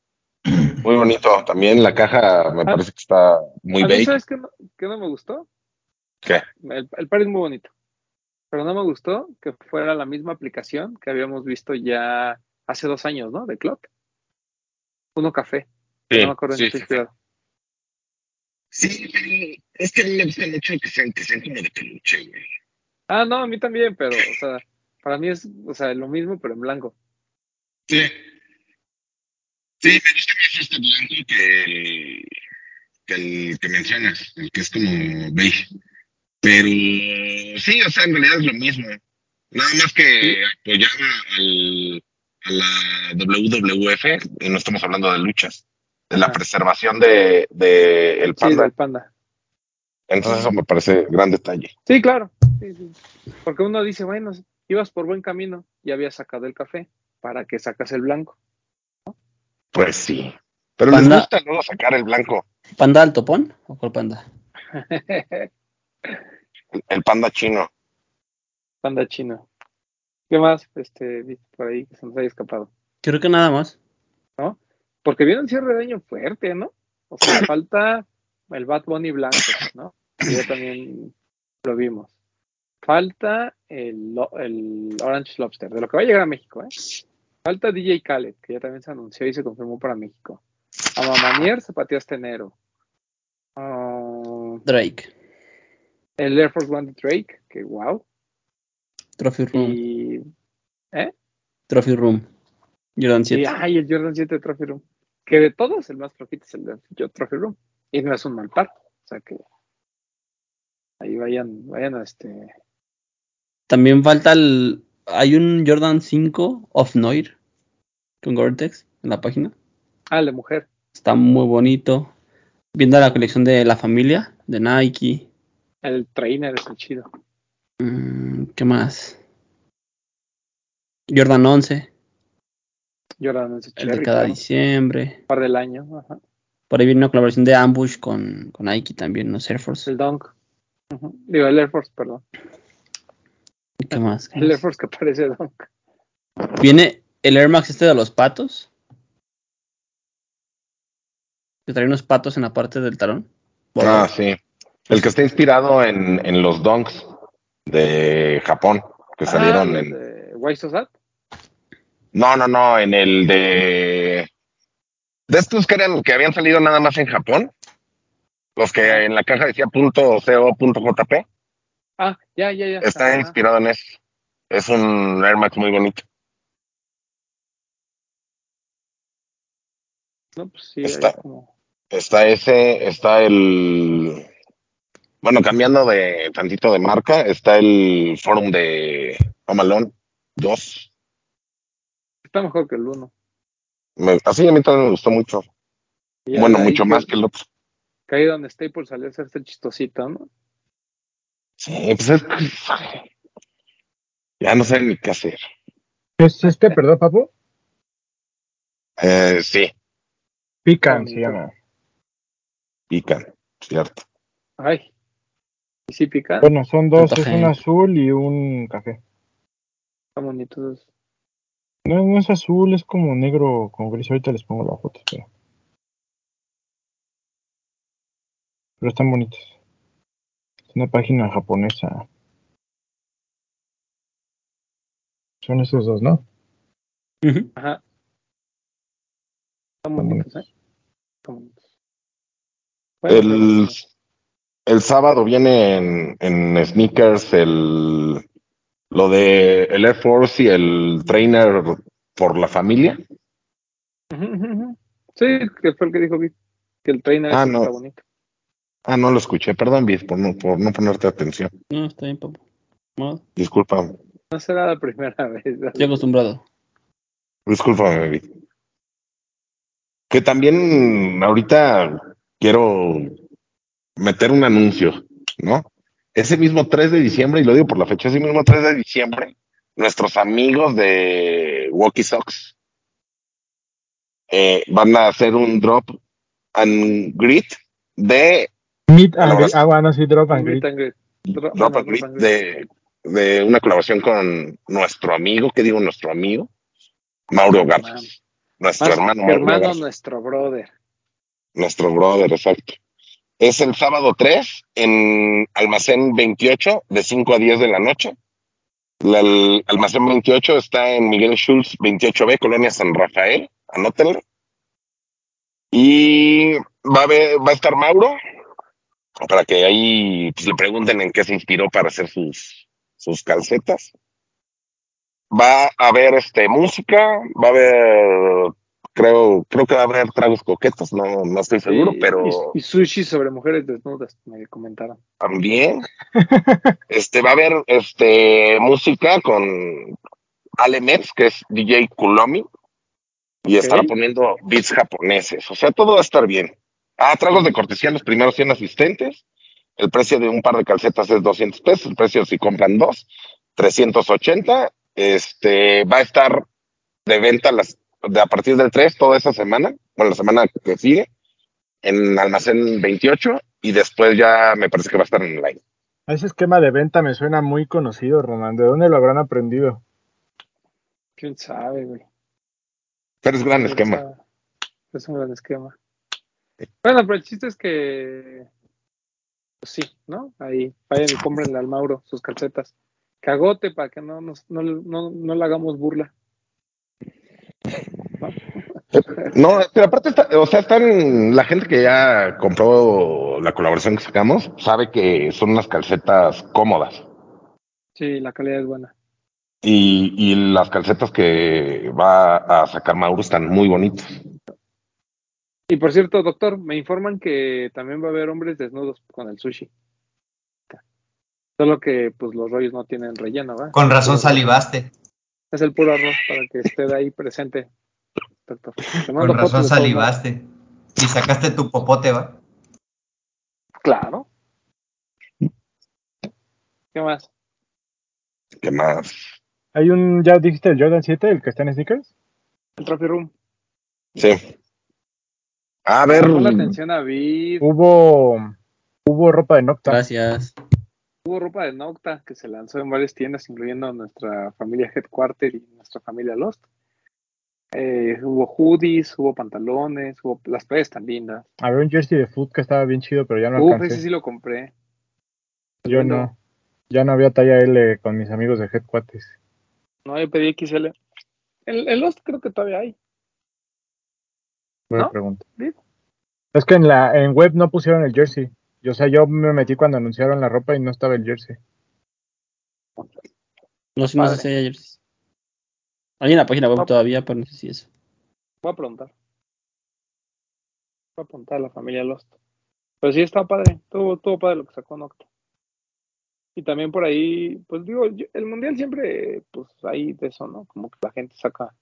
Muy bonito. También la caja me Ah. parece que está muy a mí, beige. ¿sabes qué no, qué no me gustó? ¿Qué? El, el par es muy bonito. Pero no me gustó que fuera la misma aplicación que habíamos visto ya hace dos años, ¿no? De Clock. Uno café. Sí, no me acuerdo en sí, qué sí. Sí, es que a mí me gusta mucho que sean, que sean como de peluche, güey. Ah, no, a mí también, pero, o sea, para mí es, o sea, lo mismo, pero en blanco. Sí. Sí, me gusta más este blanco que el que, el que mencionas, el que es como beige. Pero sí, o sea, en realidad es lo mismo. Nada más que apoyaba al, a la WWF, y no estamos hablando de luchas, de la Ajá. preservación de, de el Sí, panda. del panda. Entonces eso me parece gran detalle. Sí, claro. Sí, sí. Porque uno dice, bueno, ibas por buen camino y habías sacado el café. ¿Para que sacas el blanco? Pues sí. Pero les gusta luego sacar el blanco, ¿Panda al topón? ¿O cuál panda? el, el panda chino. panda chino. ¿Qué más, este, viste por ahí que se nos haya escapado? Creo que nada más. Porque viene un cierre de año fuerte, ¿no? O sea, falta el Bad Bunny blanco, ¿no? Que ya también lo vimos. Falta el, el Orange Lobster, de lo que va a llegar a México, ¿eh? Falta DJ Khaled, que ya también se anunció y se confirmó para México. Amamanier se pateó este enero. Ah, Drake. el Air Force One de Drake, que wow. Trophy Room. Y, ¿eh? Trophy Room. Jordan 7. Y ay, el Jordan 7 de Trophy Room. Que de todos, el más flojito es el de Trophy Room. Y no es un mal par. O sea que ahí vayan, vayan a este. También falta el. Hay un Jordan 5 Off Noir con Gore-Tex en la página. Ah, el de mujer. Está muy bonito. Viendo la colección de la familia de Nike. El trainer es el chido. Mm, ¿Qué más? Jordan 11, Jordan es el el de cada claro. diciembre. par del año. Ajá. Por ahí viene una colaboración de Ambush con, con Nike también, ¿no? Air Force. El Dunk. Ujú. Digo, el Air Force, perdón. ¿Qué más? ¿Qué El Air? Force que parece Dunk. Viene el Air Max este de los patos. Que trae unos patos en la parte del talón. Ah, sí. El que está inspirado en, en los donks de Japón, que salieron ah, en... los de Waisosat. No, no, no, en el de... De estos que eran, que habían salido nada más en Japón. Los que en la caja decía punto .co, punto .jp. Ah, ya, ya, ya. Está inspirado en eso. Es un Air Max muy bonito. No, pues sí, Está. como. Está ese, está el... Bueno, cambiando de tantito de marca, está el forum de Alone 2. Está mejor que el uno. Me- así a mí también me gustó mucho. Y Bueno, mucho que- más que el otro. Que ahí donde Staples salió a hacerse chistosito, ¿no? Sí, pues es que- Ya no sé ni qué hacer. ¿Es este, perdón, papu? Eh, sí, Pican se llama. pican, cierto. Ay. ¿Y sí pica? Bueno, son dos, es un azul y un café. Está bonito. eso. No, no es azul, es como negro con gris. Ahorita les pongo la foto, espera. Pero están bonitos. Es una página japonesa. Son esos dos, ¿no? Ajá. Están bonitos, ¿eh? El, el sábado viene en, en sneakers el lo de el Air Force y el trainer por la familia. Sí, que fue el que dijo Vic, que el trainer Ah, no. está bonito. Ah, no lo escuché, perdón, Viz, por no, por no ponerte atención. No, está bien, papu. No, Disculpa, No será la primera vez. estoy acostumbrado. discúlpame, Viz. Que también ahorita quiero meter un anuncio, ¿no? Ese mismo 3 de diciembre, y lo digo por la fecha, ese mismo 3 de diciembre, nuestros amigos de Walkie Sox eh, van a hacer un drop and grit de Meet and greet. Ah, bueno, sí, drop and greet. and greet. Drop and drop greet. de, de una colaboración con nuestro amigo, ¿qué digo nuestro amigo? Mauro. Garza. Nuestro Más hermano hermano, Garza. nuestro brother. Nuestro brother, exacto. Es el sábado 3 en Almacén 28 de 5 a 10 de la noche. La- el Almacén 28 está en Miguel Schultz 28B, Colonia San Rafael. Anótenlo. Y va a, haber- va a estar Mauro para que ahí pues, le pregunten en qué se inspiró para hacer sus, sus calcetas. Va a haber este música, va a haber creo, creo que va a haber tragos coquetos, no, no estoy seguro, Y- pero Y, y sushi sobre mujeres desnudas, me comentaron. también. Este, va a haber este, música con Ale Metz, que es DJ Kulomi, y estará poniendo beats japoneses. O sea, todo va a estar bien. Ah, tragos de cortesía los primeros 100 asistentes. El precio de un par de calcetas es 200 pesos. El precio si compran dos, 380. Este, va a estar de venta las, de a partir del 3 toda esa semana, bueno, la semana que sigue, en almacén 28 y después ya me parece que va a estar en online. Ese esquema de venta me suena muy conocido, Román. ¿De dónde lo habrán aprendido? ¿Quién sabe, güey? Pero es gran ¿Quién esquema. sabe? Es un gran esquema. Bueno, pero el chiste es que pues sí, ¿no? Ahí, vayan y cómprenle al Mauro sus calcetas. Cagote para que no, nos, no, no, no le hagamos burla. No, pero aparte, está, o sea, están, la gente que ya compró la colaboración que sacamos sabe que son unas calcetas cómodas. Sí, la calidad es buena. Y, y las calcetas que va a sacar Mauro están muy bonitas. Y por cierto, doctor, me informan que también va a haber hombres desnudos con el sushi. Solo que pues los rollos no tienen relleno, ¿va? Con razón salivaste. Es el puro arroz para que esté de ahí presente. Con razón salivaste. Y sacaste tu popote, ¿va? Claro. ¿Qué más? ¿Qué más? Hay un, ya dijiste el Jordan 7, el que está en sneakers. El Trophy Room. Sí. A ver, Llamó la atención a Vid. Hubo, hubo ropa de Nocta. Gracias. Hubo ropa de Nocta que se lanzó en varias tiendas, incluyendo nuestra familia Headquarter y nuestra familia Lost. Eh, hubo hoodies, hubo pantalones, hubo las playas tan lindas. Había un jersey de foot que estaba bien chido, pero ya no Uf, alcancé. ese sí lo compré. Yo no. Ya no había talla L con mis amigos de Headquarters. No, yo pedí XL. El, el Lost creo que todavía hay. Buena ¿No? pregunta. Sí. Es que en la en web no pusieron el jersey. Yo, o sea, yo me metí cuando anunciaron la ropa y no estaba el jersey. No sé, no sé si hay jerseys. Hay en la página web No. todavía, pero no sé si eso. Voy a preguntar. Voy a preguntar a la familia Lost. Pero sí está padre. Todo, todo padre lo que sacó Nocta. Y también por ahí, pues digo, yo- el mundial siempre, pues hay de eso, ¿no? Como que la gente saca.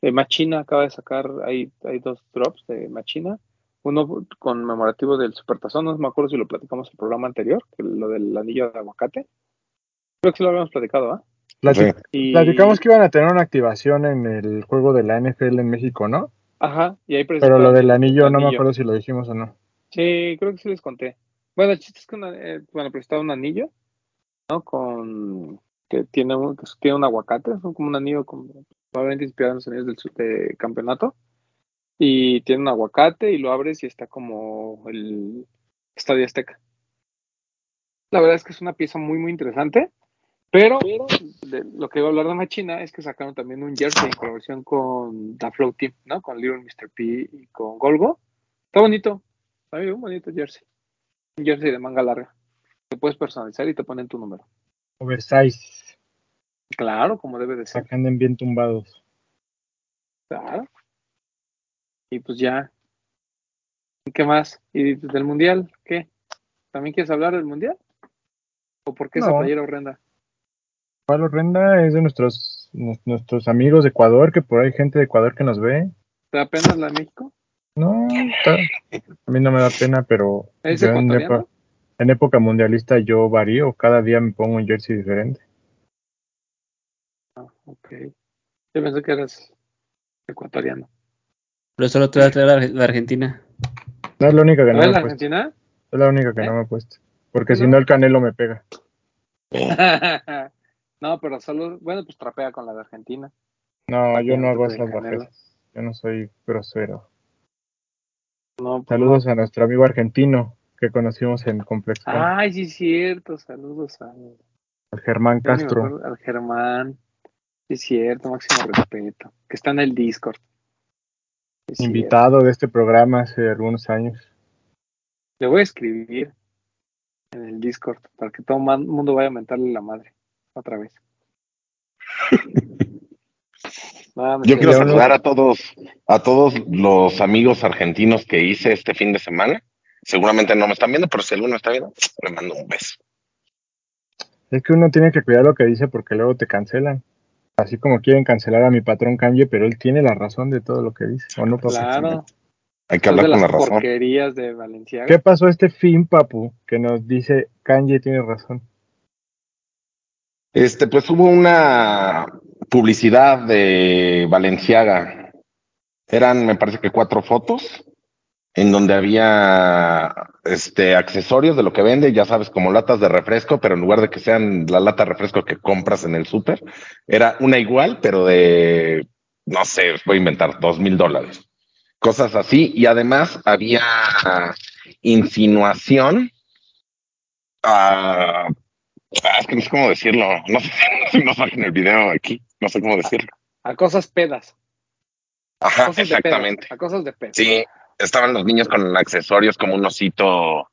De Machina acaba de sacar, hay, hay dos drops de Machina. Uno conmemorativo del Supertazón, no me acuerdo si lo platicamos en el programa anterior, que lo del anillo de aguacate. Creo que sí lo habíamos platicado, ¿ah? Y- Platicamos que iban a tener una activación en el juego de la NFL en México, ¿no? Ajá, y ahí Pero lo del el anillo no me acuerdo si lo dijimos o no. Sí, creo que sí les conté. Bueno, el chiste es que una, eh, bueno, prestaba un anillo, ¿no? Con que tiene un, que tiene un aguacate, es como un anillo como, probablemente inspirado en los anillos del su- de campeonato. Y tiene un aguacate y lo abres y está como el Estadio Azteca. La verdad es que es una pieza muy, muy interesante. Pero de- lo que iba a hablar de Machina es que sacaron también un jersey en colaboración con The Flow Team, ¿no? Con Little Mr. P y con Golgo. Está bonito. Está bien bonito jersey. Un jersey de manga larga. Te puedes personalizar y te ponen tu número. Oversize. Claro, como debe de ser. Anden bien tumbados. Claro. Y pues ya. ¿Y qué más? ¿Y del mundial? ¿Qué? ¿También quieres hablar del mundial? ¿O por qué esa No. playera horrenda? Pablo Renda es de nuestros nu- nuestros amigos de Ecuador, que por ahí hay gente de Ecuador que nos ve. ¿Te da pena la de México? No, está- a mí no me da pena, pero ¿Es en, epo- en época mundialista yo varío, cada día me pongo un jersey diferente. Ah, ok. Yo pensé que eras ecuatoriano. Pero solo te voy a traer la, la Argentina. No es la única que no ¿No me he la puesto. Argentina? Es la única que ¿Eh? no me he puesto. Porque ¿No? si no el canelo me pega. no, pero solo, bueno, pues trapea con la de Argentina. No, yo no hago esas bajezas. Yo no soy grosero. No, pues Saludos a nuestro amigo argentino que conocimos en Complex Ay, sí, es cierto. Saludos al, al Germán Castro. acuerdo, al Germán. Sí, es cierto, máximo respeto. Que está en el Discord. Cierto. invitado de este programa hace algunos años. Le voy a escribir en el Discord para que todo el mundo vaya a mentarle la madre otra vez. No, Yo quiero saludar a todos, a todos los amigos argentinos que hice este fin de semana. Seguramente no me están viendo, pero si alguno está viendo, le mando un beso. Es que uno tiene que cuidar lo que dice porque luego te cancelan. Así como quieren cancelar a mi patrón Kanye, pero él tiene la razón de todo lo que dice. ¿O no, papu? Claro. Hay que de hablar con la razón. porquerías de Valenciaga. ¿Qué pasó este fin, papu? Que nos dice Kanye tiene razón. Este, pues hubo una publicidad de Valenciaga. Eran, me parece que cuatro fotos, en donde había este accesorios de lo que vende, ya sabes, como latas de refresco, pero en lugar de que sean la lata de refresco que compras en el súper, era una igual, pero de, no sé, voy a inventar, dos mil dólares. Cosas así, y además había insinuación ah, es que no sé cómo decirlo. No sé si nos bajen el video aquí. No sé cómo decirlo. A cosas pedas. A Ajá, de exactamente. pedas. A cosas de pedas. Sí, estaban los niños con accesorios como un osito,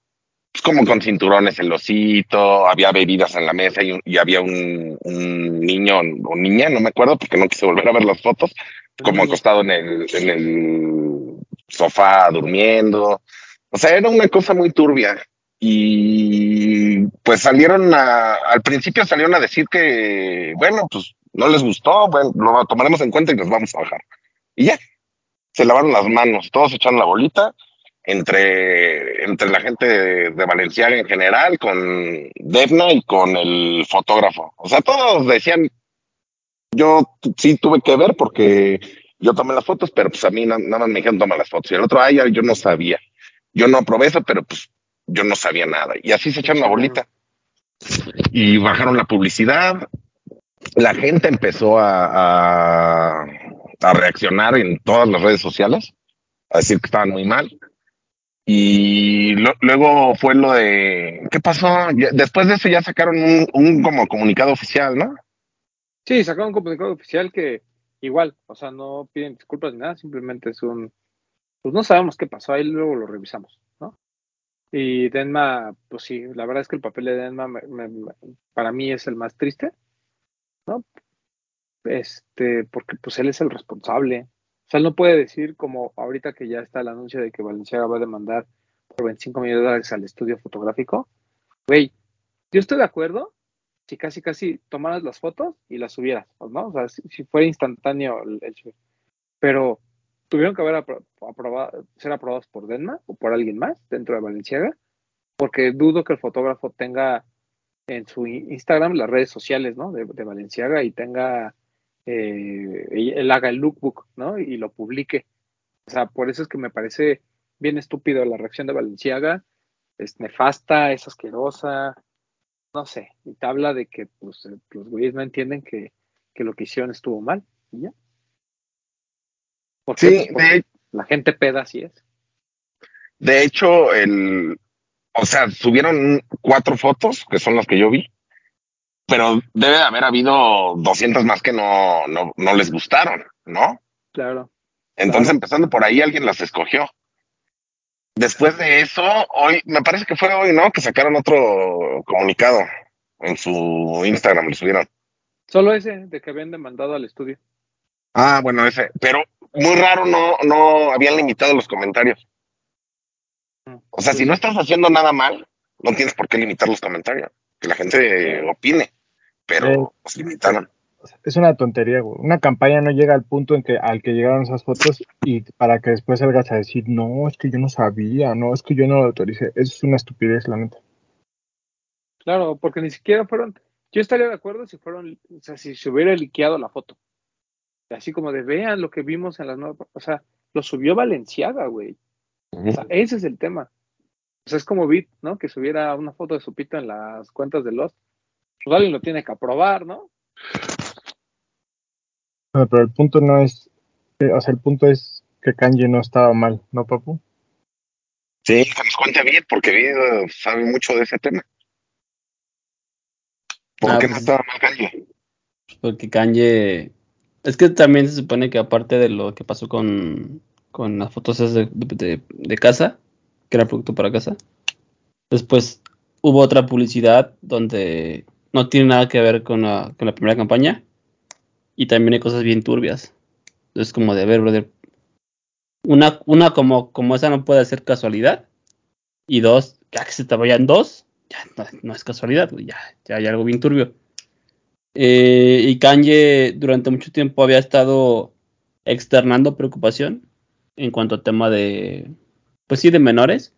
pues como con cinturones el osito, había bebidas en la mesa y, un- y había un, un niño o niña, no me acuerdo porque no quise volver a ver las fotos, como acostado en el, en el sofá durmiendo. O sea, era una cosa muy turbia. Y pues salieron a, al principio salieron a decir que, bueno, pues no les gustó, bueno, lo tomaremos en cuenta y nos vamos a bajar. Y ya, se lavaron las manos, todos echaron la bolita entre, entre la gente de, de en general, con Defna y con el fotógrafo. O sea, todos decían, yo sí tuve que ver porque yo tomé las fotos, pero pues a mí na- nada más me dijeron toma las fotos. Y el otro, ay, yo no sabía. Yo no aprobé eso, pero pues yo no sabía nada. Y así se echaron la bolita. Y bajaron la publicidad. La gente empezó a, a reaccionar en todas las redes sociales, a decir que estaban muy mal. Y luego fue lo de, ¿qué pasó? Después de eso ya sacaron un, como comunicado oficial, ¿no? Sí, sacaron un comunicado oficial que igual, o sea, no piden disculpas ni nada, simplemente es un, pues no sabemos qué pasó, ahí luego lo revisamos, ¿no? Y Denma, pues sí, la verdad es que el papel de Denma para mí es el más triste, ¿no? Este, porque pues él es el responsable. O sea, él no puede decir como ahorita que ya está el anuncio de que Valenciaga va a demandar por 25 millones de dólares al estudio fotográfico. Güey, yo estoy de acuerdo si casi casi tomaras las fotos y las subieras, ¿no? O sea, si, fuera instantáneo el, el. Pero tuvieron que haber apro- aprobado, ser aprobados por Denma o por alguien más dentro de Valenciaga, porque dudo que el fotógrafo tenga en su Instagram las redes sociales, ¿no? De, de Valenciaga y tenga, eh, él haga el lookbook, ¿no? Y lo publique. O sea, por eso es que me parece bien estúpido la reacción de Valenciaga, es nefasta, es asquerosa, no sé, y te habla de que pues, eh, los güeyes no entienden que, que lo que hicieron estuvo mal, y ya. ¿Por qué? Sí, Pues porque de, la gente peda así es. de hecho, el, o sea, subieron cuatro fotos, que son las que yo vi, pero debe de haber habido 200 más que no, no, no les gustaron, ¿no? Claro. Entonces, Claro. empezando por ahí, alguien las escogió. Después de eso, hoy, me parece que fue hoy, ¿no? Que sacaron otro comunicado en su Instagram, lo subieron. Solo ese de que habían demandado al estudio. Ah, bueno, ese. Pero muy raro, no, no habían limitado los comentarios. O sea, si no estás haciendo nada mal, no tienes por qué limitar los comentarios. Que la gente opine. Pero los limitaron. Es una tontería, güey. Una campaña no llega al punto en que al que llegaron esas fotos y para que después salgas a decir, no, es que yo no sabía, no, es que yo no lo autoricé. Eso es una estupidez, la neta. Claro, porque ni siquiera fueron. Yo estaría de acuerdo si fueron, o sea, si se hubiera liqueado la foto. Así como de vean lo que vimos en las nuevas. O sea, lo subió Valenciaga, güey. O sea, ese es el tema. O sea, es como Bit, ¿no? Que subiera una foto de su pito en las cuentas de Lost. Pues alguien lo tiene que aprobar, ¿no? Bueno, pero el punto no es, eh, o sea, el punto es que Kanji no estaba mal, ¿no, papu? Sí, que nos cuente bien, porque bien eh, sabe mucho de ese tema. ¿Por Ah, qué no pues- estaba mal Kanye? Porque Kanye. Es que también se supone que aparte de lo que pasó con, con las fotos de- de casa, que era producto para casa, después hubo otra publicidad donde no tiene nada que ver con la, con la primera campaña y también hay cosas bien turbias. Es como de ver, brother. Una, una como, como esa no puede ser casualidad. Y dos, ya que se te vayan dos, ya no, es casualidad, ya, ya hay algo bien turbio. Eh, y Kanye durante mucho tiempo había estado externando preocupación en cuanto a tema de, pues sí, de menores.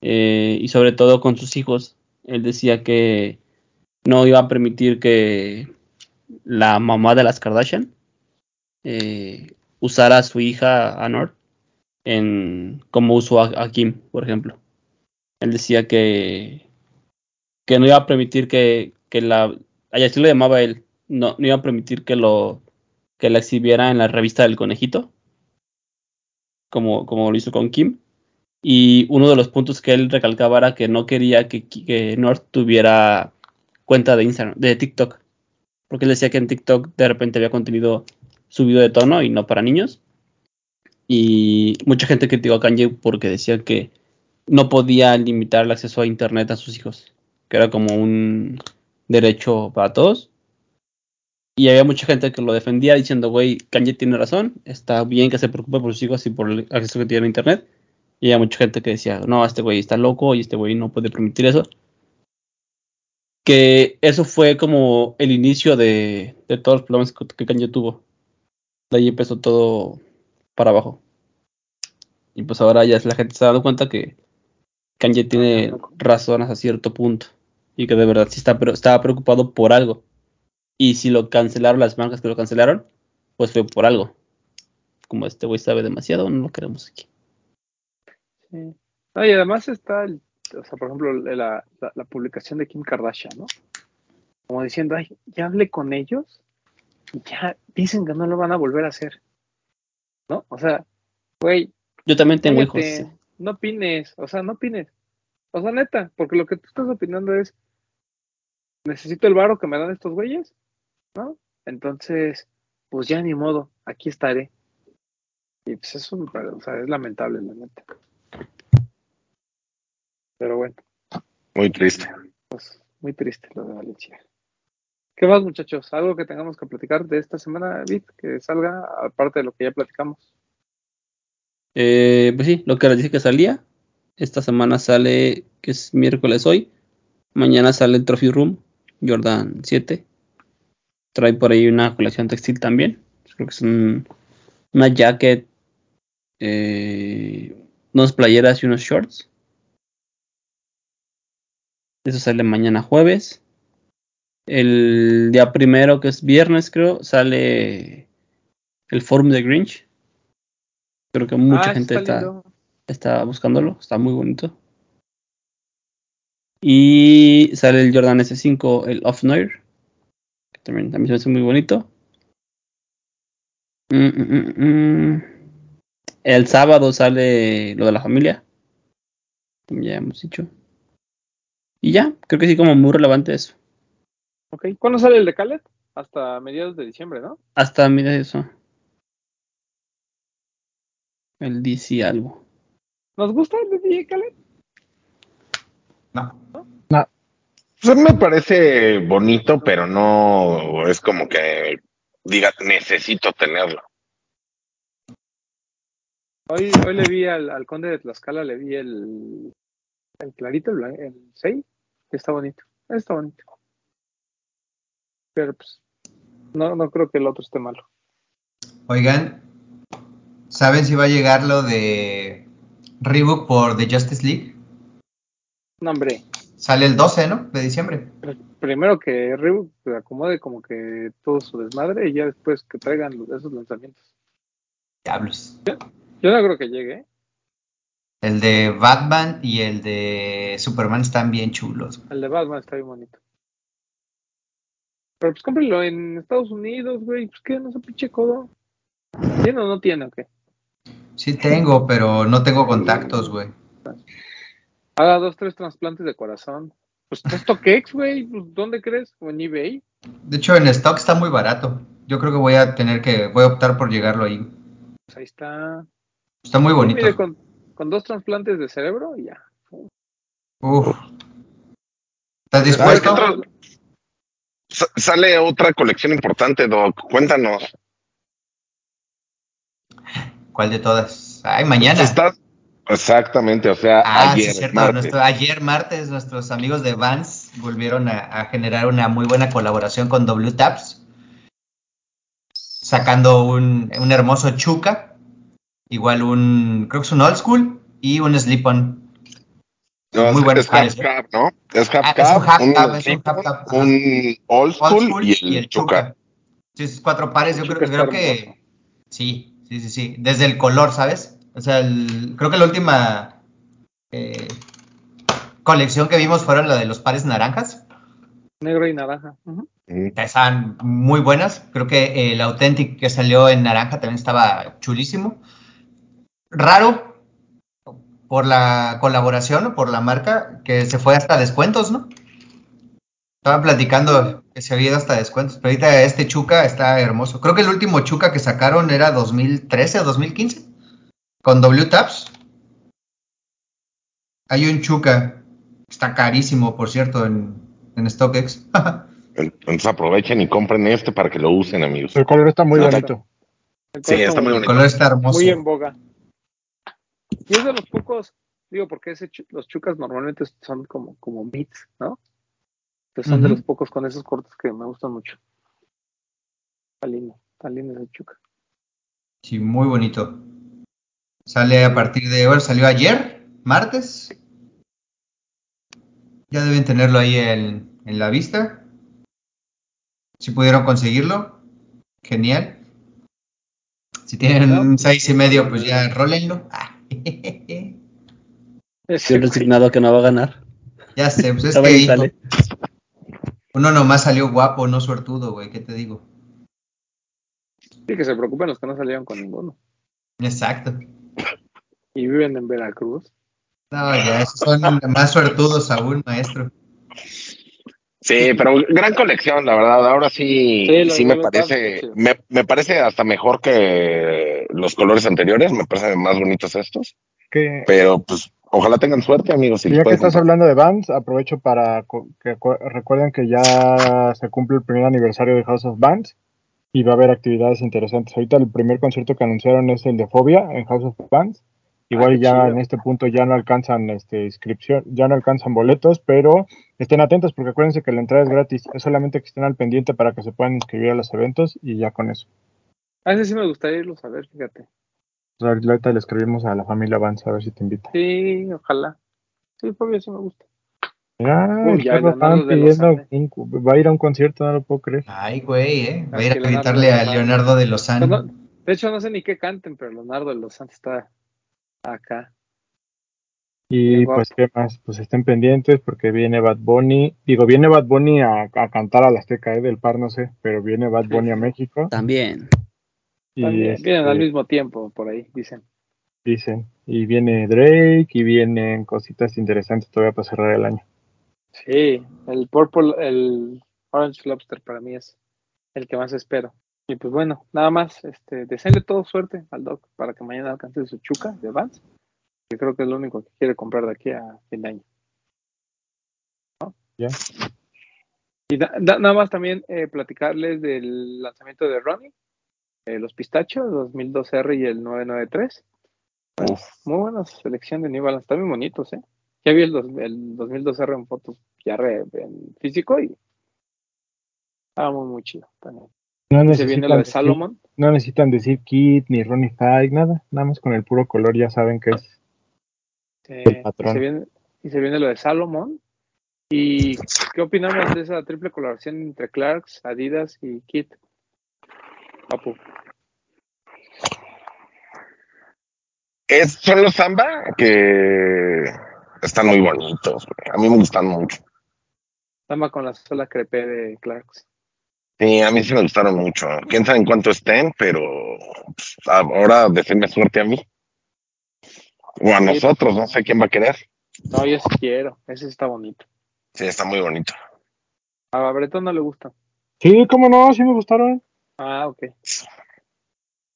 eh, y sobre todo con sus hijos. Él decía que no iba a permitir que la mamá de las Kardashian eh, usara a su hija Anor en como usó a, Kim, por ejemplo. Él decía que, que no iba a permitir que, que la así lo llamaba él, no, no iba a permitir que lo que la exhibiera en la revista del conejito, como, como lo hizo con Kim, Y uno de los puntos que él recalcaba era que no quería que, que North tuviera cuenta de Instagram, de TikTok. Porque él decía que en TikTok de repente había contenido subido de tono y no para niños. Y mucha gente criticó a Kanye porque decía que no podía limitar el acceso a internet a sus hijos, que era como un derecho para todos. Y había mucha gente que lo defendía diciendo, güey, Kanye tiene razón, está bien que se preocupe por sus hijos y por el acceso que tiene a internet. Y había mucha gente que decía, no, este güey está loco y este güey no puede permitir eso. Que eso fue como el inicio de, de todos los problemas que, Kanye tuvo. De ahí empezó todo para abajo. Y pues ahora ya la gente se ha dado cuenta que Kanye tiene razón hasta cierto punto. Y que de verdad sí está, pero estaba preocupado por algo. Y si lo cancelaron las marcas que lo cancelaron, pues fue por algo. Como este güey sabe demasiado, no lo queremos aquí. Sí. No, y además está, el, o sea, por ejemplo, la, la, la, publicación de Kim Kardashian, ¿no? Como diciendo, ay, ya hablé con ellos y ya dicen que no lo van a volver a hacer. ¿No? O sea, güey. Yo también tengo hijos. No opines, o sea, no opines. O sea, neta, porque lo que tú estás opinando es, necesito el varo que me dan estos güeyes, ¿no? Entonces, pues ya ni modo, aquí estaré. Y pues eso, o sea, es lamentable, la neta. Pero bueno. Muy triste. Pues muy triste lo de Valencia. ¿Qué más, muchachos? ¿Algo que tengamos que platicar de esta semana, Bit? Que salga, aparte de lo que ya platicamos. Eh, pues sí, lo que les dije que salía. Esta semana sale, que es miércoles hoy. Mañana sale el Trophy Room, Jordan 7. Trae por ahí una colección textil también. Creo que es un, una jacket, eh, unas playeras y unos shorts. Eso sale mañana jueves. El día primero, que es viernes, creo, sale el forum de Grinch. Creo que mucha Ah, gente está está, buscándolo. Está muy bonito. Y sale el Jordan S5, el Off Noir. Que también, también se me hace muy bonito. Mm, mm, mm. El sábado sale lo de la familia. Como ya hemos dicho. Y ya, creo que sí, como muy relevante eso. Ok. ¿Cuándo sale el de Khaled? Hasta mediados de diciembre, ¿no? Hasta mira eso. El DC algo. ¿Nos gusta el de DJ Khaled? No. Pues a mí me parece bonito, pero no es como que diga necesito tenerlo. Hoy, hoy le vi al, al conde de Tlaxcala, le vi el, el clarito, el, el 6, que está bonito. Está bonito. Pero pues, no, no creo que el otro esté malo. Oigan, ¿saben si va a llegar lo de Reebok por The Justice League? No, hombre, Sale el 12, ¿no? De diciembre. pr- primero que Reebok se acomode como que todo su desmadre y ya después que traigan los- esos lanzamientos. Diablos. Yo no creo que llegue, ¿eh? El de Batman y el de Superman están bien chulos. El de Batman está bien bonito. Pero pues cómprelo en Estados Unidos, güey. Pues qué, no se pinche codo. ¿Tiene o no tiene o qué? Sí tengo, pero no tengo contactos, güey. Haga dos, tres trasplantes de corazón. Pues StockX, güey. Pues, ¿Dónde crees? ¿O en eBay? De hecho, en stock está muy barato. Yo creo que voy a tener que, voy a optar por llegarlo ahí. Pues ahí está. Está muy bonito. Mire, con, con dos trasplantes de cerebro y ya. Uf. ¿Estás A ver, ¿qué dispuesto? Sale otra colección importante, Doc. Cuéntanos. ¿Cuál de todas? Ay, mañana. Está- Exactamente, o sea, Ah, sí, ayer, es cierto. martes. Nuestro- ayer martes nuestros amigos de Vans volvieron a, a generar una muy buena colaboración con WTAPS, sacando un, un hermoso Chuca, igual un, creo que es un Old School y un Slip-On. No, muy es- buenos es pares, half cap, ¿no? Es half Ah, es cap, un half un, cap, es un slip, half cap, un old school, Old School y el, Chuka. Sí, esos cuatro pares, yo creo, Chuca creo que sí, sí, sí, sí. Desde el color, ¿sabes? O sea, el- creo que la última eh, colección que vimos fueron la de los pares naranjas. Negro y naranja. Que Estaban muy buenas. Creo que el Authentic que salió en naranja también estaba chulísimo. Raro, por la colaboración o por la marca que se fue hasta descuentos, ¿no? Estaban platicando que se había ido hasta descuentos, pero ahorita este Chuca está hermoso. Creo que el último Chuca que sacaron era 2013 o 2015, con W-Taps. Hay un Chuca, está carísimo, por cierto, en, en StockX. Entonces aprovechen y compren este para que lo usen, amigos. El color está muy bonito. El Sí, está muy El bonito. color está hermoso. Muy en boga. Y es de los pocos, digo, porque ese los chucas normalmente son como, como meats, ¿no? Entonces son de los pocos con esos cortes que me gustan mucho. Está lindo, está lindo ese chuca. Sí, muy bonito. Sale a partir de, bueno, salió ayer, martes. Ya deben tenerlo ahí en, en la vista. Si pudieron conseguirlo, genial. Si tienen un seis y medio, pues ya rólenlo. Ah, Estoy resignado que no va a ganar. ya sé, pues es que hijo, uno nomás salió guapo, no suertudo, güey, ¿qué te digo? Sí, que se preocupen los que no salieron con ninguno. Exacto. Y viven en Veracruz. No, ya, esos son más suertudos aún, maestro. Sí, pero gran colección, la verdad. Ahora sí, Sí, me parece, me, me parece hasta mejor que los colores anteriores. Me parecen más bonitos estos. Pero pues, ojalá tengan suerte, amigos. y ya que estás comprar. hablando de Vans, aprovecho para co- que cu- recuerden que ya se cumple el primer aniversario de House of Bands y va a haber actividades interesantes. Ahorita el primer concierto que anunciaron es el de Fobia en House of Bands. Igual Ah, ya chido. en este punto ya no alcanzan este inscripción, ya no alcanzan boletos, pero estén atentos porque acuérdense que la entrada es gratis. Es solamente que estén al pendiente para que se puedan inscribir a los eventos y ya con eso. A ese sí me gustaría irlos a ver, fíjate. Ahorita le escribimos a la familia Vans a ver si te invita. Sí, ojalá. Sí, Fabio sí me gusta. Mira, Uy, ya, pidiendo va a ir a un concierto, no lo puedo creer. Ay, güey, ¿eh? Va a ir a gritarle a Leonardo de Pues Lozano. no- de hecho, no sé ni qué canten, pero Leonardo de los Santos está acá. Y pues, ¿qué más? Pues estén pendientes porque viene Bad Bunny. Digo, viene Bad Bunny a, a cantar a la Azteca, ¿eh? Del par, no sé, pero viene Bad Bunny a México. También. Y También, este, vienen al mismo tiempo, por ahí, dicen. dicen. Y viene Drake y vienen cositas interesantes todavía para cerrar el año. Sí, el Purple, el Orange Lobster para mí es el que más espero. Y pues bueno, nada más, este, deseenle todo suerte al Doc para que mañana alcance su chuca de Vans, que creo que es lo único que quiere comprar de aquí a fin de año. ¿No? Ya. Y da- da- nada más también eh, platicarles del lanzamiento de Ronnie, eh, los pistachos, 2002R y el 993. Bueno, Uf. muy buena selección de New Balance, están muy bonitos, ¿eh? Ya vi el, dos- el 2002R en fotos ya re- en físico y estaba muy, muy chido también. No Y se viene lo necesitan, de decir, Salomon. no necesitan decir Kit ni Ronnie Five, nada. Nada más con el puro color ya saben que es. eh, el y, patrón. se viene, y se viene lo de Salomon. ¿Y qué opinamos de esa triple colaboración entre Clarks, Adidas y Kit? Papu. Es, son los Samba que están muy bonitos. A mí me gustan mucho. Dama con la sola crepe de Clarks. Sí, a mí sí me gustaron mucho. Quién sabe en cuánto estén, pero pues, ahora deseenme suerte a mí. O a Sí, nosotros, pues, no sé quién va a querer. No, yo sí quiero. Ese está bonito. Sí, está muy bonito. A Bretón no le gusta. Sí, cómo no, sí me gustaron. Ah, ok.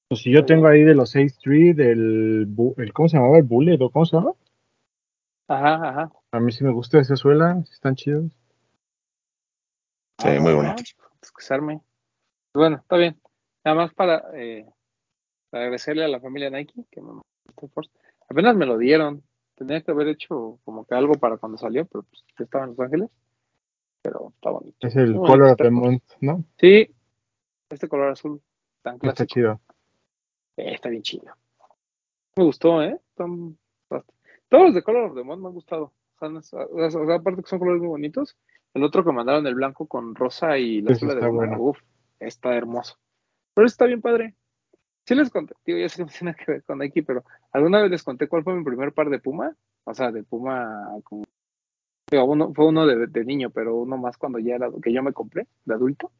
Pues si yo tengo ahí de los 6 Street, el, ¿cómo se llamaba? El Bullet, ¿o cómo se llama? Ajá, ajá. A mí sí me gusta esa suela, están chidos. Sí, Ah, muy no, bonito. Bueno, está bien. Nada más para, eh, para agradecerle a la familia Nike que me. Apenas me lo dieron. Tenía que haber hecho como que algo para cuando salió, pero pues ya estaba en Los Ángeles. Pero está bonito. Es el Color este Force. Month, ¿no? Sí, este color azul tan Está clásico. chido. Eh, está bien chido. Me gustó, ¿eh? Todos los de Color of the Month me han gustado. O sea, aparte que son colores muy bonitos. El otro que mandaron, el blanco con rosa y la suela de bueno. uf, está hermoso. Pero está bien padre. Sí les conté, digo, ya sé que no tiene que ver con Nike, pero alguna vez les conté cuál fue mi primer par de Puma. O sea, de Puma, como, digo, uno, fue uno de, de niño, pero uno más cuando ya era, que yo me compré, de adulto.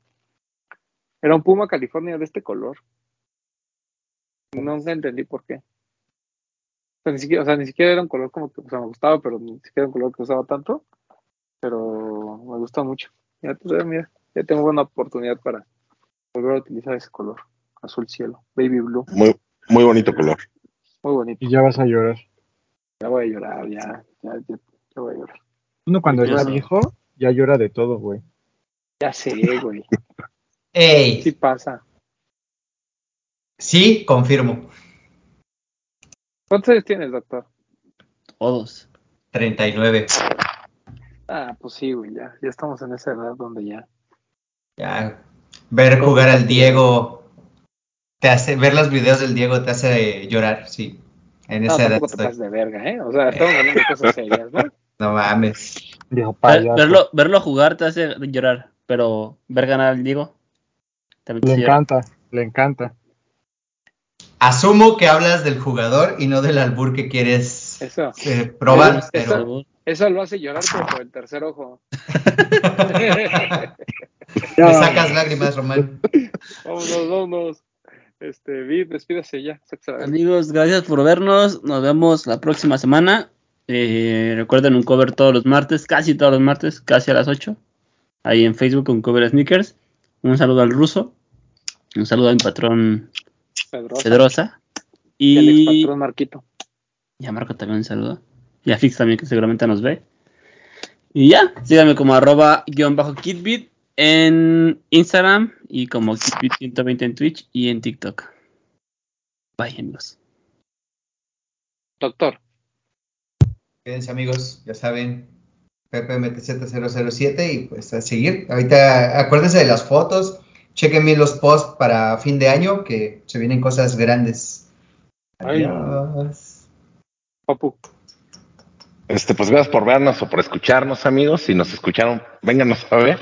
Era un Puma California de este color. Nunca entendí por qué. sea, ni siquiera, o sea, ni siquiera era un color como que o sea, me gustaba, pero ni siquiera era un color que usaba tanto. Pero me gusta mucho. Ya, pues, mira, ya tengo una oportunidad para volver a utilizar ese color. Azul cielo, baby blue. Muy, muy bonito color. Muy bonito. Y ya vas a llorar. Ya voy a llorar, ya, ya, ya, ya voy a llorar. Uno cuando Ya sé. viejo, ya llora de todo, güey. Ya sé, güey. ¡Ey! Sí pasa. Sí, confirmo. ¿Cuántos años tienes, doctor? Todos. 39. Ah, pues sí, güey, ya, ya estamos en esa edad donde ya. Ya. Ver jugar al Diego te hace, ver los videos del Diego te hace llorar, sí. En No, esa edad tampoco te estoy. de verga, ¿eh? O sea, estamos hablando de cosas serias, ¿no? No mames. Viejo Ver- verlo, verlo jugar te hace llorar, pero ver ganar al Diego también te Le hace llorar. encanta, le encanta. Asumo que hablas del jugador y no del albur que quieres Eso. eh, probar, Eso- pero Eso lo hace llorar, pero por el tercer ojo. me sacas lágrimas, Román. vámonos, vámonos. Este, Vid, despídase ya. Amigos, gracias por vernos. Nos vemos la próxima semana. Eh, recuerden un cover todos los martes, casi todos los martes, casi a las 8. Ahí en Facebook con cover sneakers. Un saludo al ruso. Un saludo a mi patrón Pedrosa. Pedrosa. Y el Y, expatrón Marquito. y a Marco también un saludo. Y a Fix también, que seguramente nos ve. Y ya, síganme como arroba guion bajo kitbit en Instagram y como kitbit120 en Twitch y en TikTok. Bye, amigos. Doctor. Quédense amigos, ya saben, PPMTZ007 y pues a seguir. Ahorita acuérdense de las fotos, chequen bien los posts para fin de año que se vienen cosas grandes. Ay. Adiós. Papu. Este, pues gracias por vernos o por escucharnos, amigos. Si nos escucharon, vénganos a ver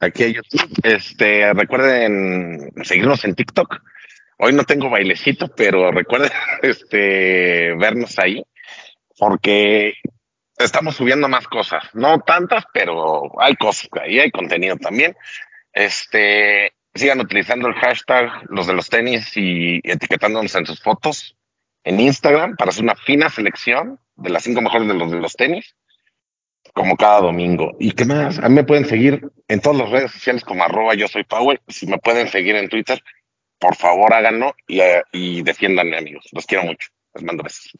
aquí a YouTube. Este, recuerden seguirnos en TikTok. Hoy no tengo bailecito, pero recuerden este, vernos ahí, porque estamos subiendo más cosas. No tantas, pero hay cosas ahí, hay contenido también. Este, sigan utilizando el hashtag los de los tenis y etiquetándonos en sus fotos en Instagram para hacer una fina selección de las cinco mejores de los de los tenis, como cada domingo. ¿Y qué más? A mí me pueden seguir en todas las redes sociales como arroba yo soy Powell. Si me pueden seguir en Twitter, por favor háganlo y, eh, y defiéndanme, amigos. Los quiero mucho. Les mando besos.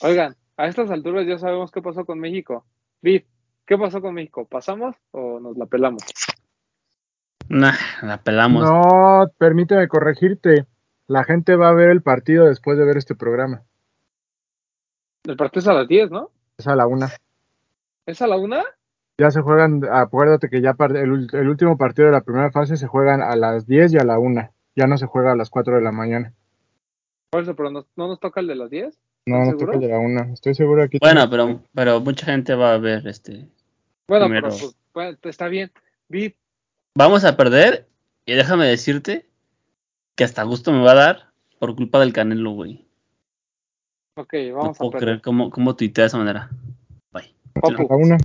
Oigan, a estas alturas ya sabemos qué pasó con México. Vid, ¿qué pasó con México? ¿Pasamos o nos la pelamos? Nah, la pelamos. No, permíteme corregirte. La gente va a ver el partido después de ver este programa. El partido es a las 10, ¿no? Es a la una. ¿Es a la una? Ya se juegan, acuérdate que ya el, último partido de la primera fase se juegan a las 10 y a la una. Ya no se juega a las 4 de la mañana. Por eso, pero no, no nos toca el de las 10. No, no ¿Estás toca el de la una. Estoy seguro aquí. Bueno, pero, pero mucha gente va a ver este. Bueno, Primero. pero pues, bueno, está bien. Vid, Vamos a perder y déjame decirte que hasta gusto me va a dar por culpa del Canelo, güey. ok, No vamos a puedo perder. creer cómo, cómo tuitea de esa manera. Bye. una.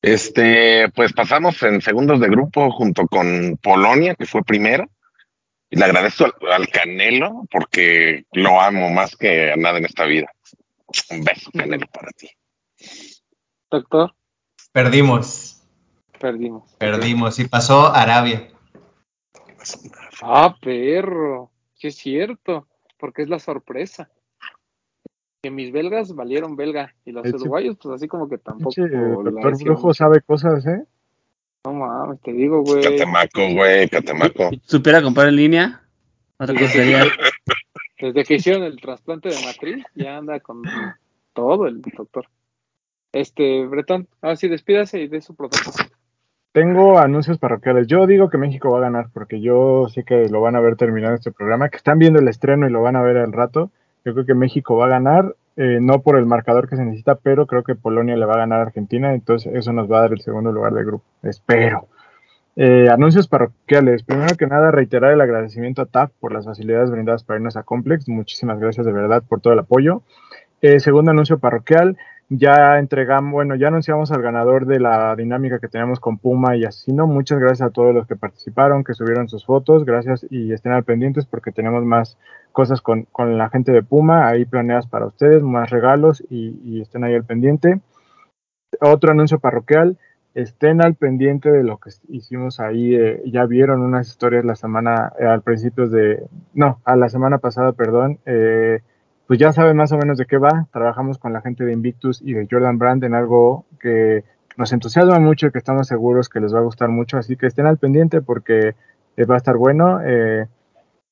Este, pues pasamos en segundos de grupo junto con Polonia, que fue primero. Y le agradezco al, al Canelo porque lo amo más que a nada en esta vida. Un beso, Canelo, para ti. doctor, Perdimos, perdimos. perdimos. Y pasó Arabia. Ah, perro. Sí es cierto, porque es la sorpresa. Que mis belgas valieron belga y los uruguayos, pues así como que tampoco. La doctor. Brujo sabe cosas, ¿eh? No mames, te digo, güey. Catemaco, güey, Catemaco. Si supiera comprar en línea, otra cosa sería. Desde que hicieron el trasplante de matriz, ya anda con todo el doctor. Este, Bretón, ahora sí, despídase y de su protocolo. Tengo anuncios parroquiales. Yo digo que México va a ganar porque yo sé que lo van a ver terminado este programa, que están viendo el estreno y lo van a ver al rato. Yo creo que México va a ganar, eh, no por el marcador que se necesita, pero creo que Polonia le va a ganar a Argentina, entonces eso nos va a dar el segundo lugar del grupo. Espero. Eh, anuncios parroquiales. Primero que nada, reiterar el agradecimiento a TAF por las facilidades brindadas para irnos a Complex. Muchísimas gracias de verdad por todo el apoyo. Eh, segundo anuncio parroquial, ya entregamos, bueno, ya anunciamos al ganador de la dinámica que teníamos con Puma y Asesino. Muchas gracias a todos los que participaron, que subieron sus fotos. Gracias y estén al pendientes porque tenemos más cosas con, con la gente de Puma ahí planeadas para ustedes, más regalos y, y estén ahí al pendiente. Otro anuncio parroquial, estén al pendiente de lo que hicimos ahí. eh, ya vieron unas historias la semana, eh, al principio de, no, a la semana pasada, perdón. eh, pues ya saben más o menos de qué va. Trabajamos con la gente de Invictus y de Jordan Brand en algo que nos entusiasma mucho y que estamos seguros que les va a gustar mucho. Así que estén al pendiente porque eh, va a estar bueno. eh,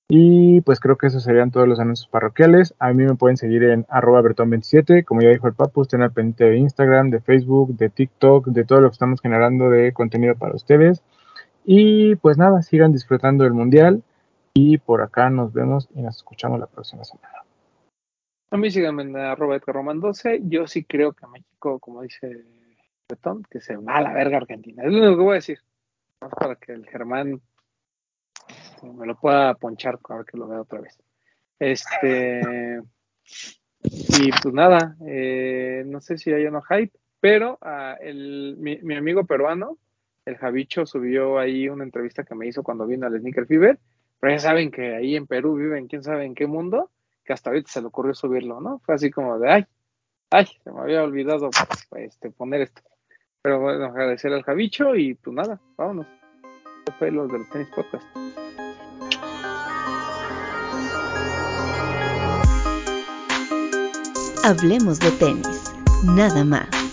y pues creo que esos serían todos los anuncios parroquiales. A mí me pueden seguir en arroba bertón27, como ya dijo el Papu, estén al pendiente de Instagram, de Facebook, de TikTok, de todo lo que estamos generando de contenido para ustedes. Y pues nada, sigan disfrutando del Mundial y por acá nos vemos y nos escuchamos la próxima semana. A mí síganme en arroba Román 12. Yo sí creo que México, como dice Betón, que se va a la verga Argentina. Es lo único que voy a decir. Más para que el Germán este, me lo pueda ponchar ahora que lo vea otra vez. Este. Y pues nada, eh, no sé si hay no hype, pero ah, el, mi, mi amigo peruano, el Javicho, subió ahí una entrevista que me hizo cuando vino al Sneaker Fever. Pero ya saben que ahí en Perú viven quién sabe en qué mundo, que hasta ahorita se le ocurrió subirlo, ¿no? Fue así como de, ay, ay, se me había olvidado este, poner esto. Pero bueno, agradecer al Javicho y pues nada, vámonos. Esto fue los del tenis podcast. Hablemos de tenis, nada más.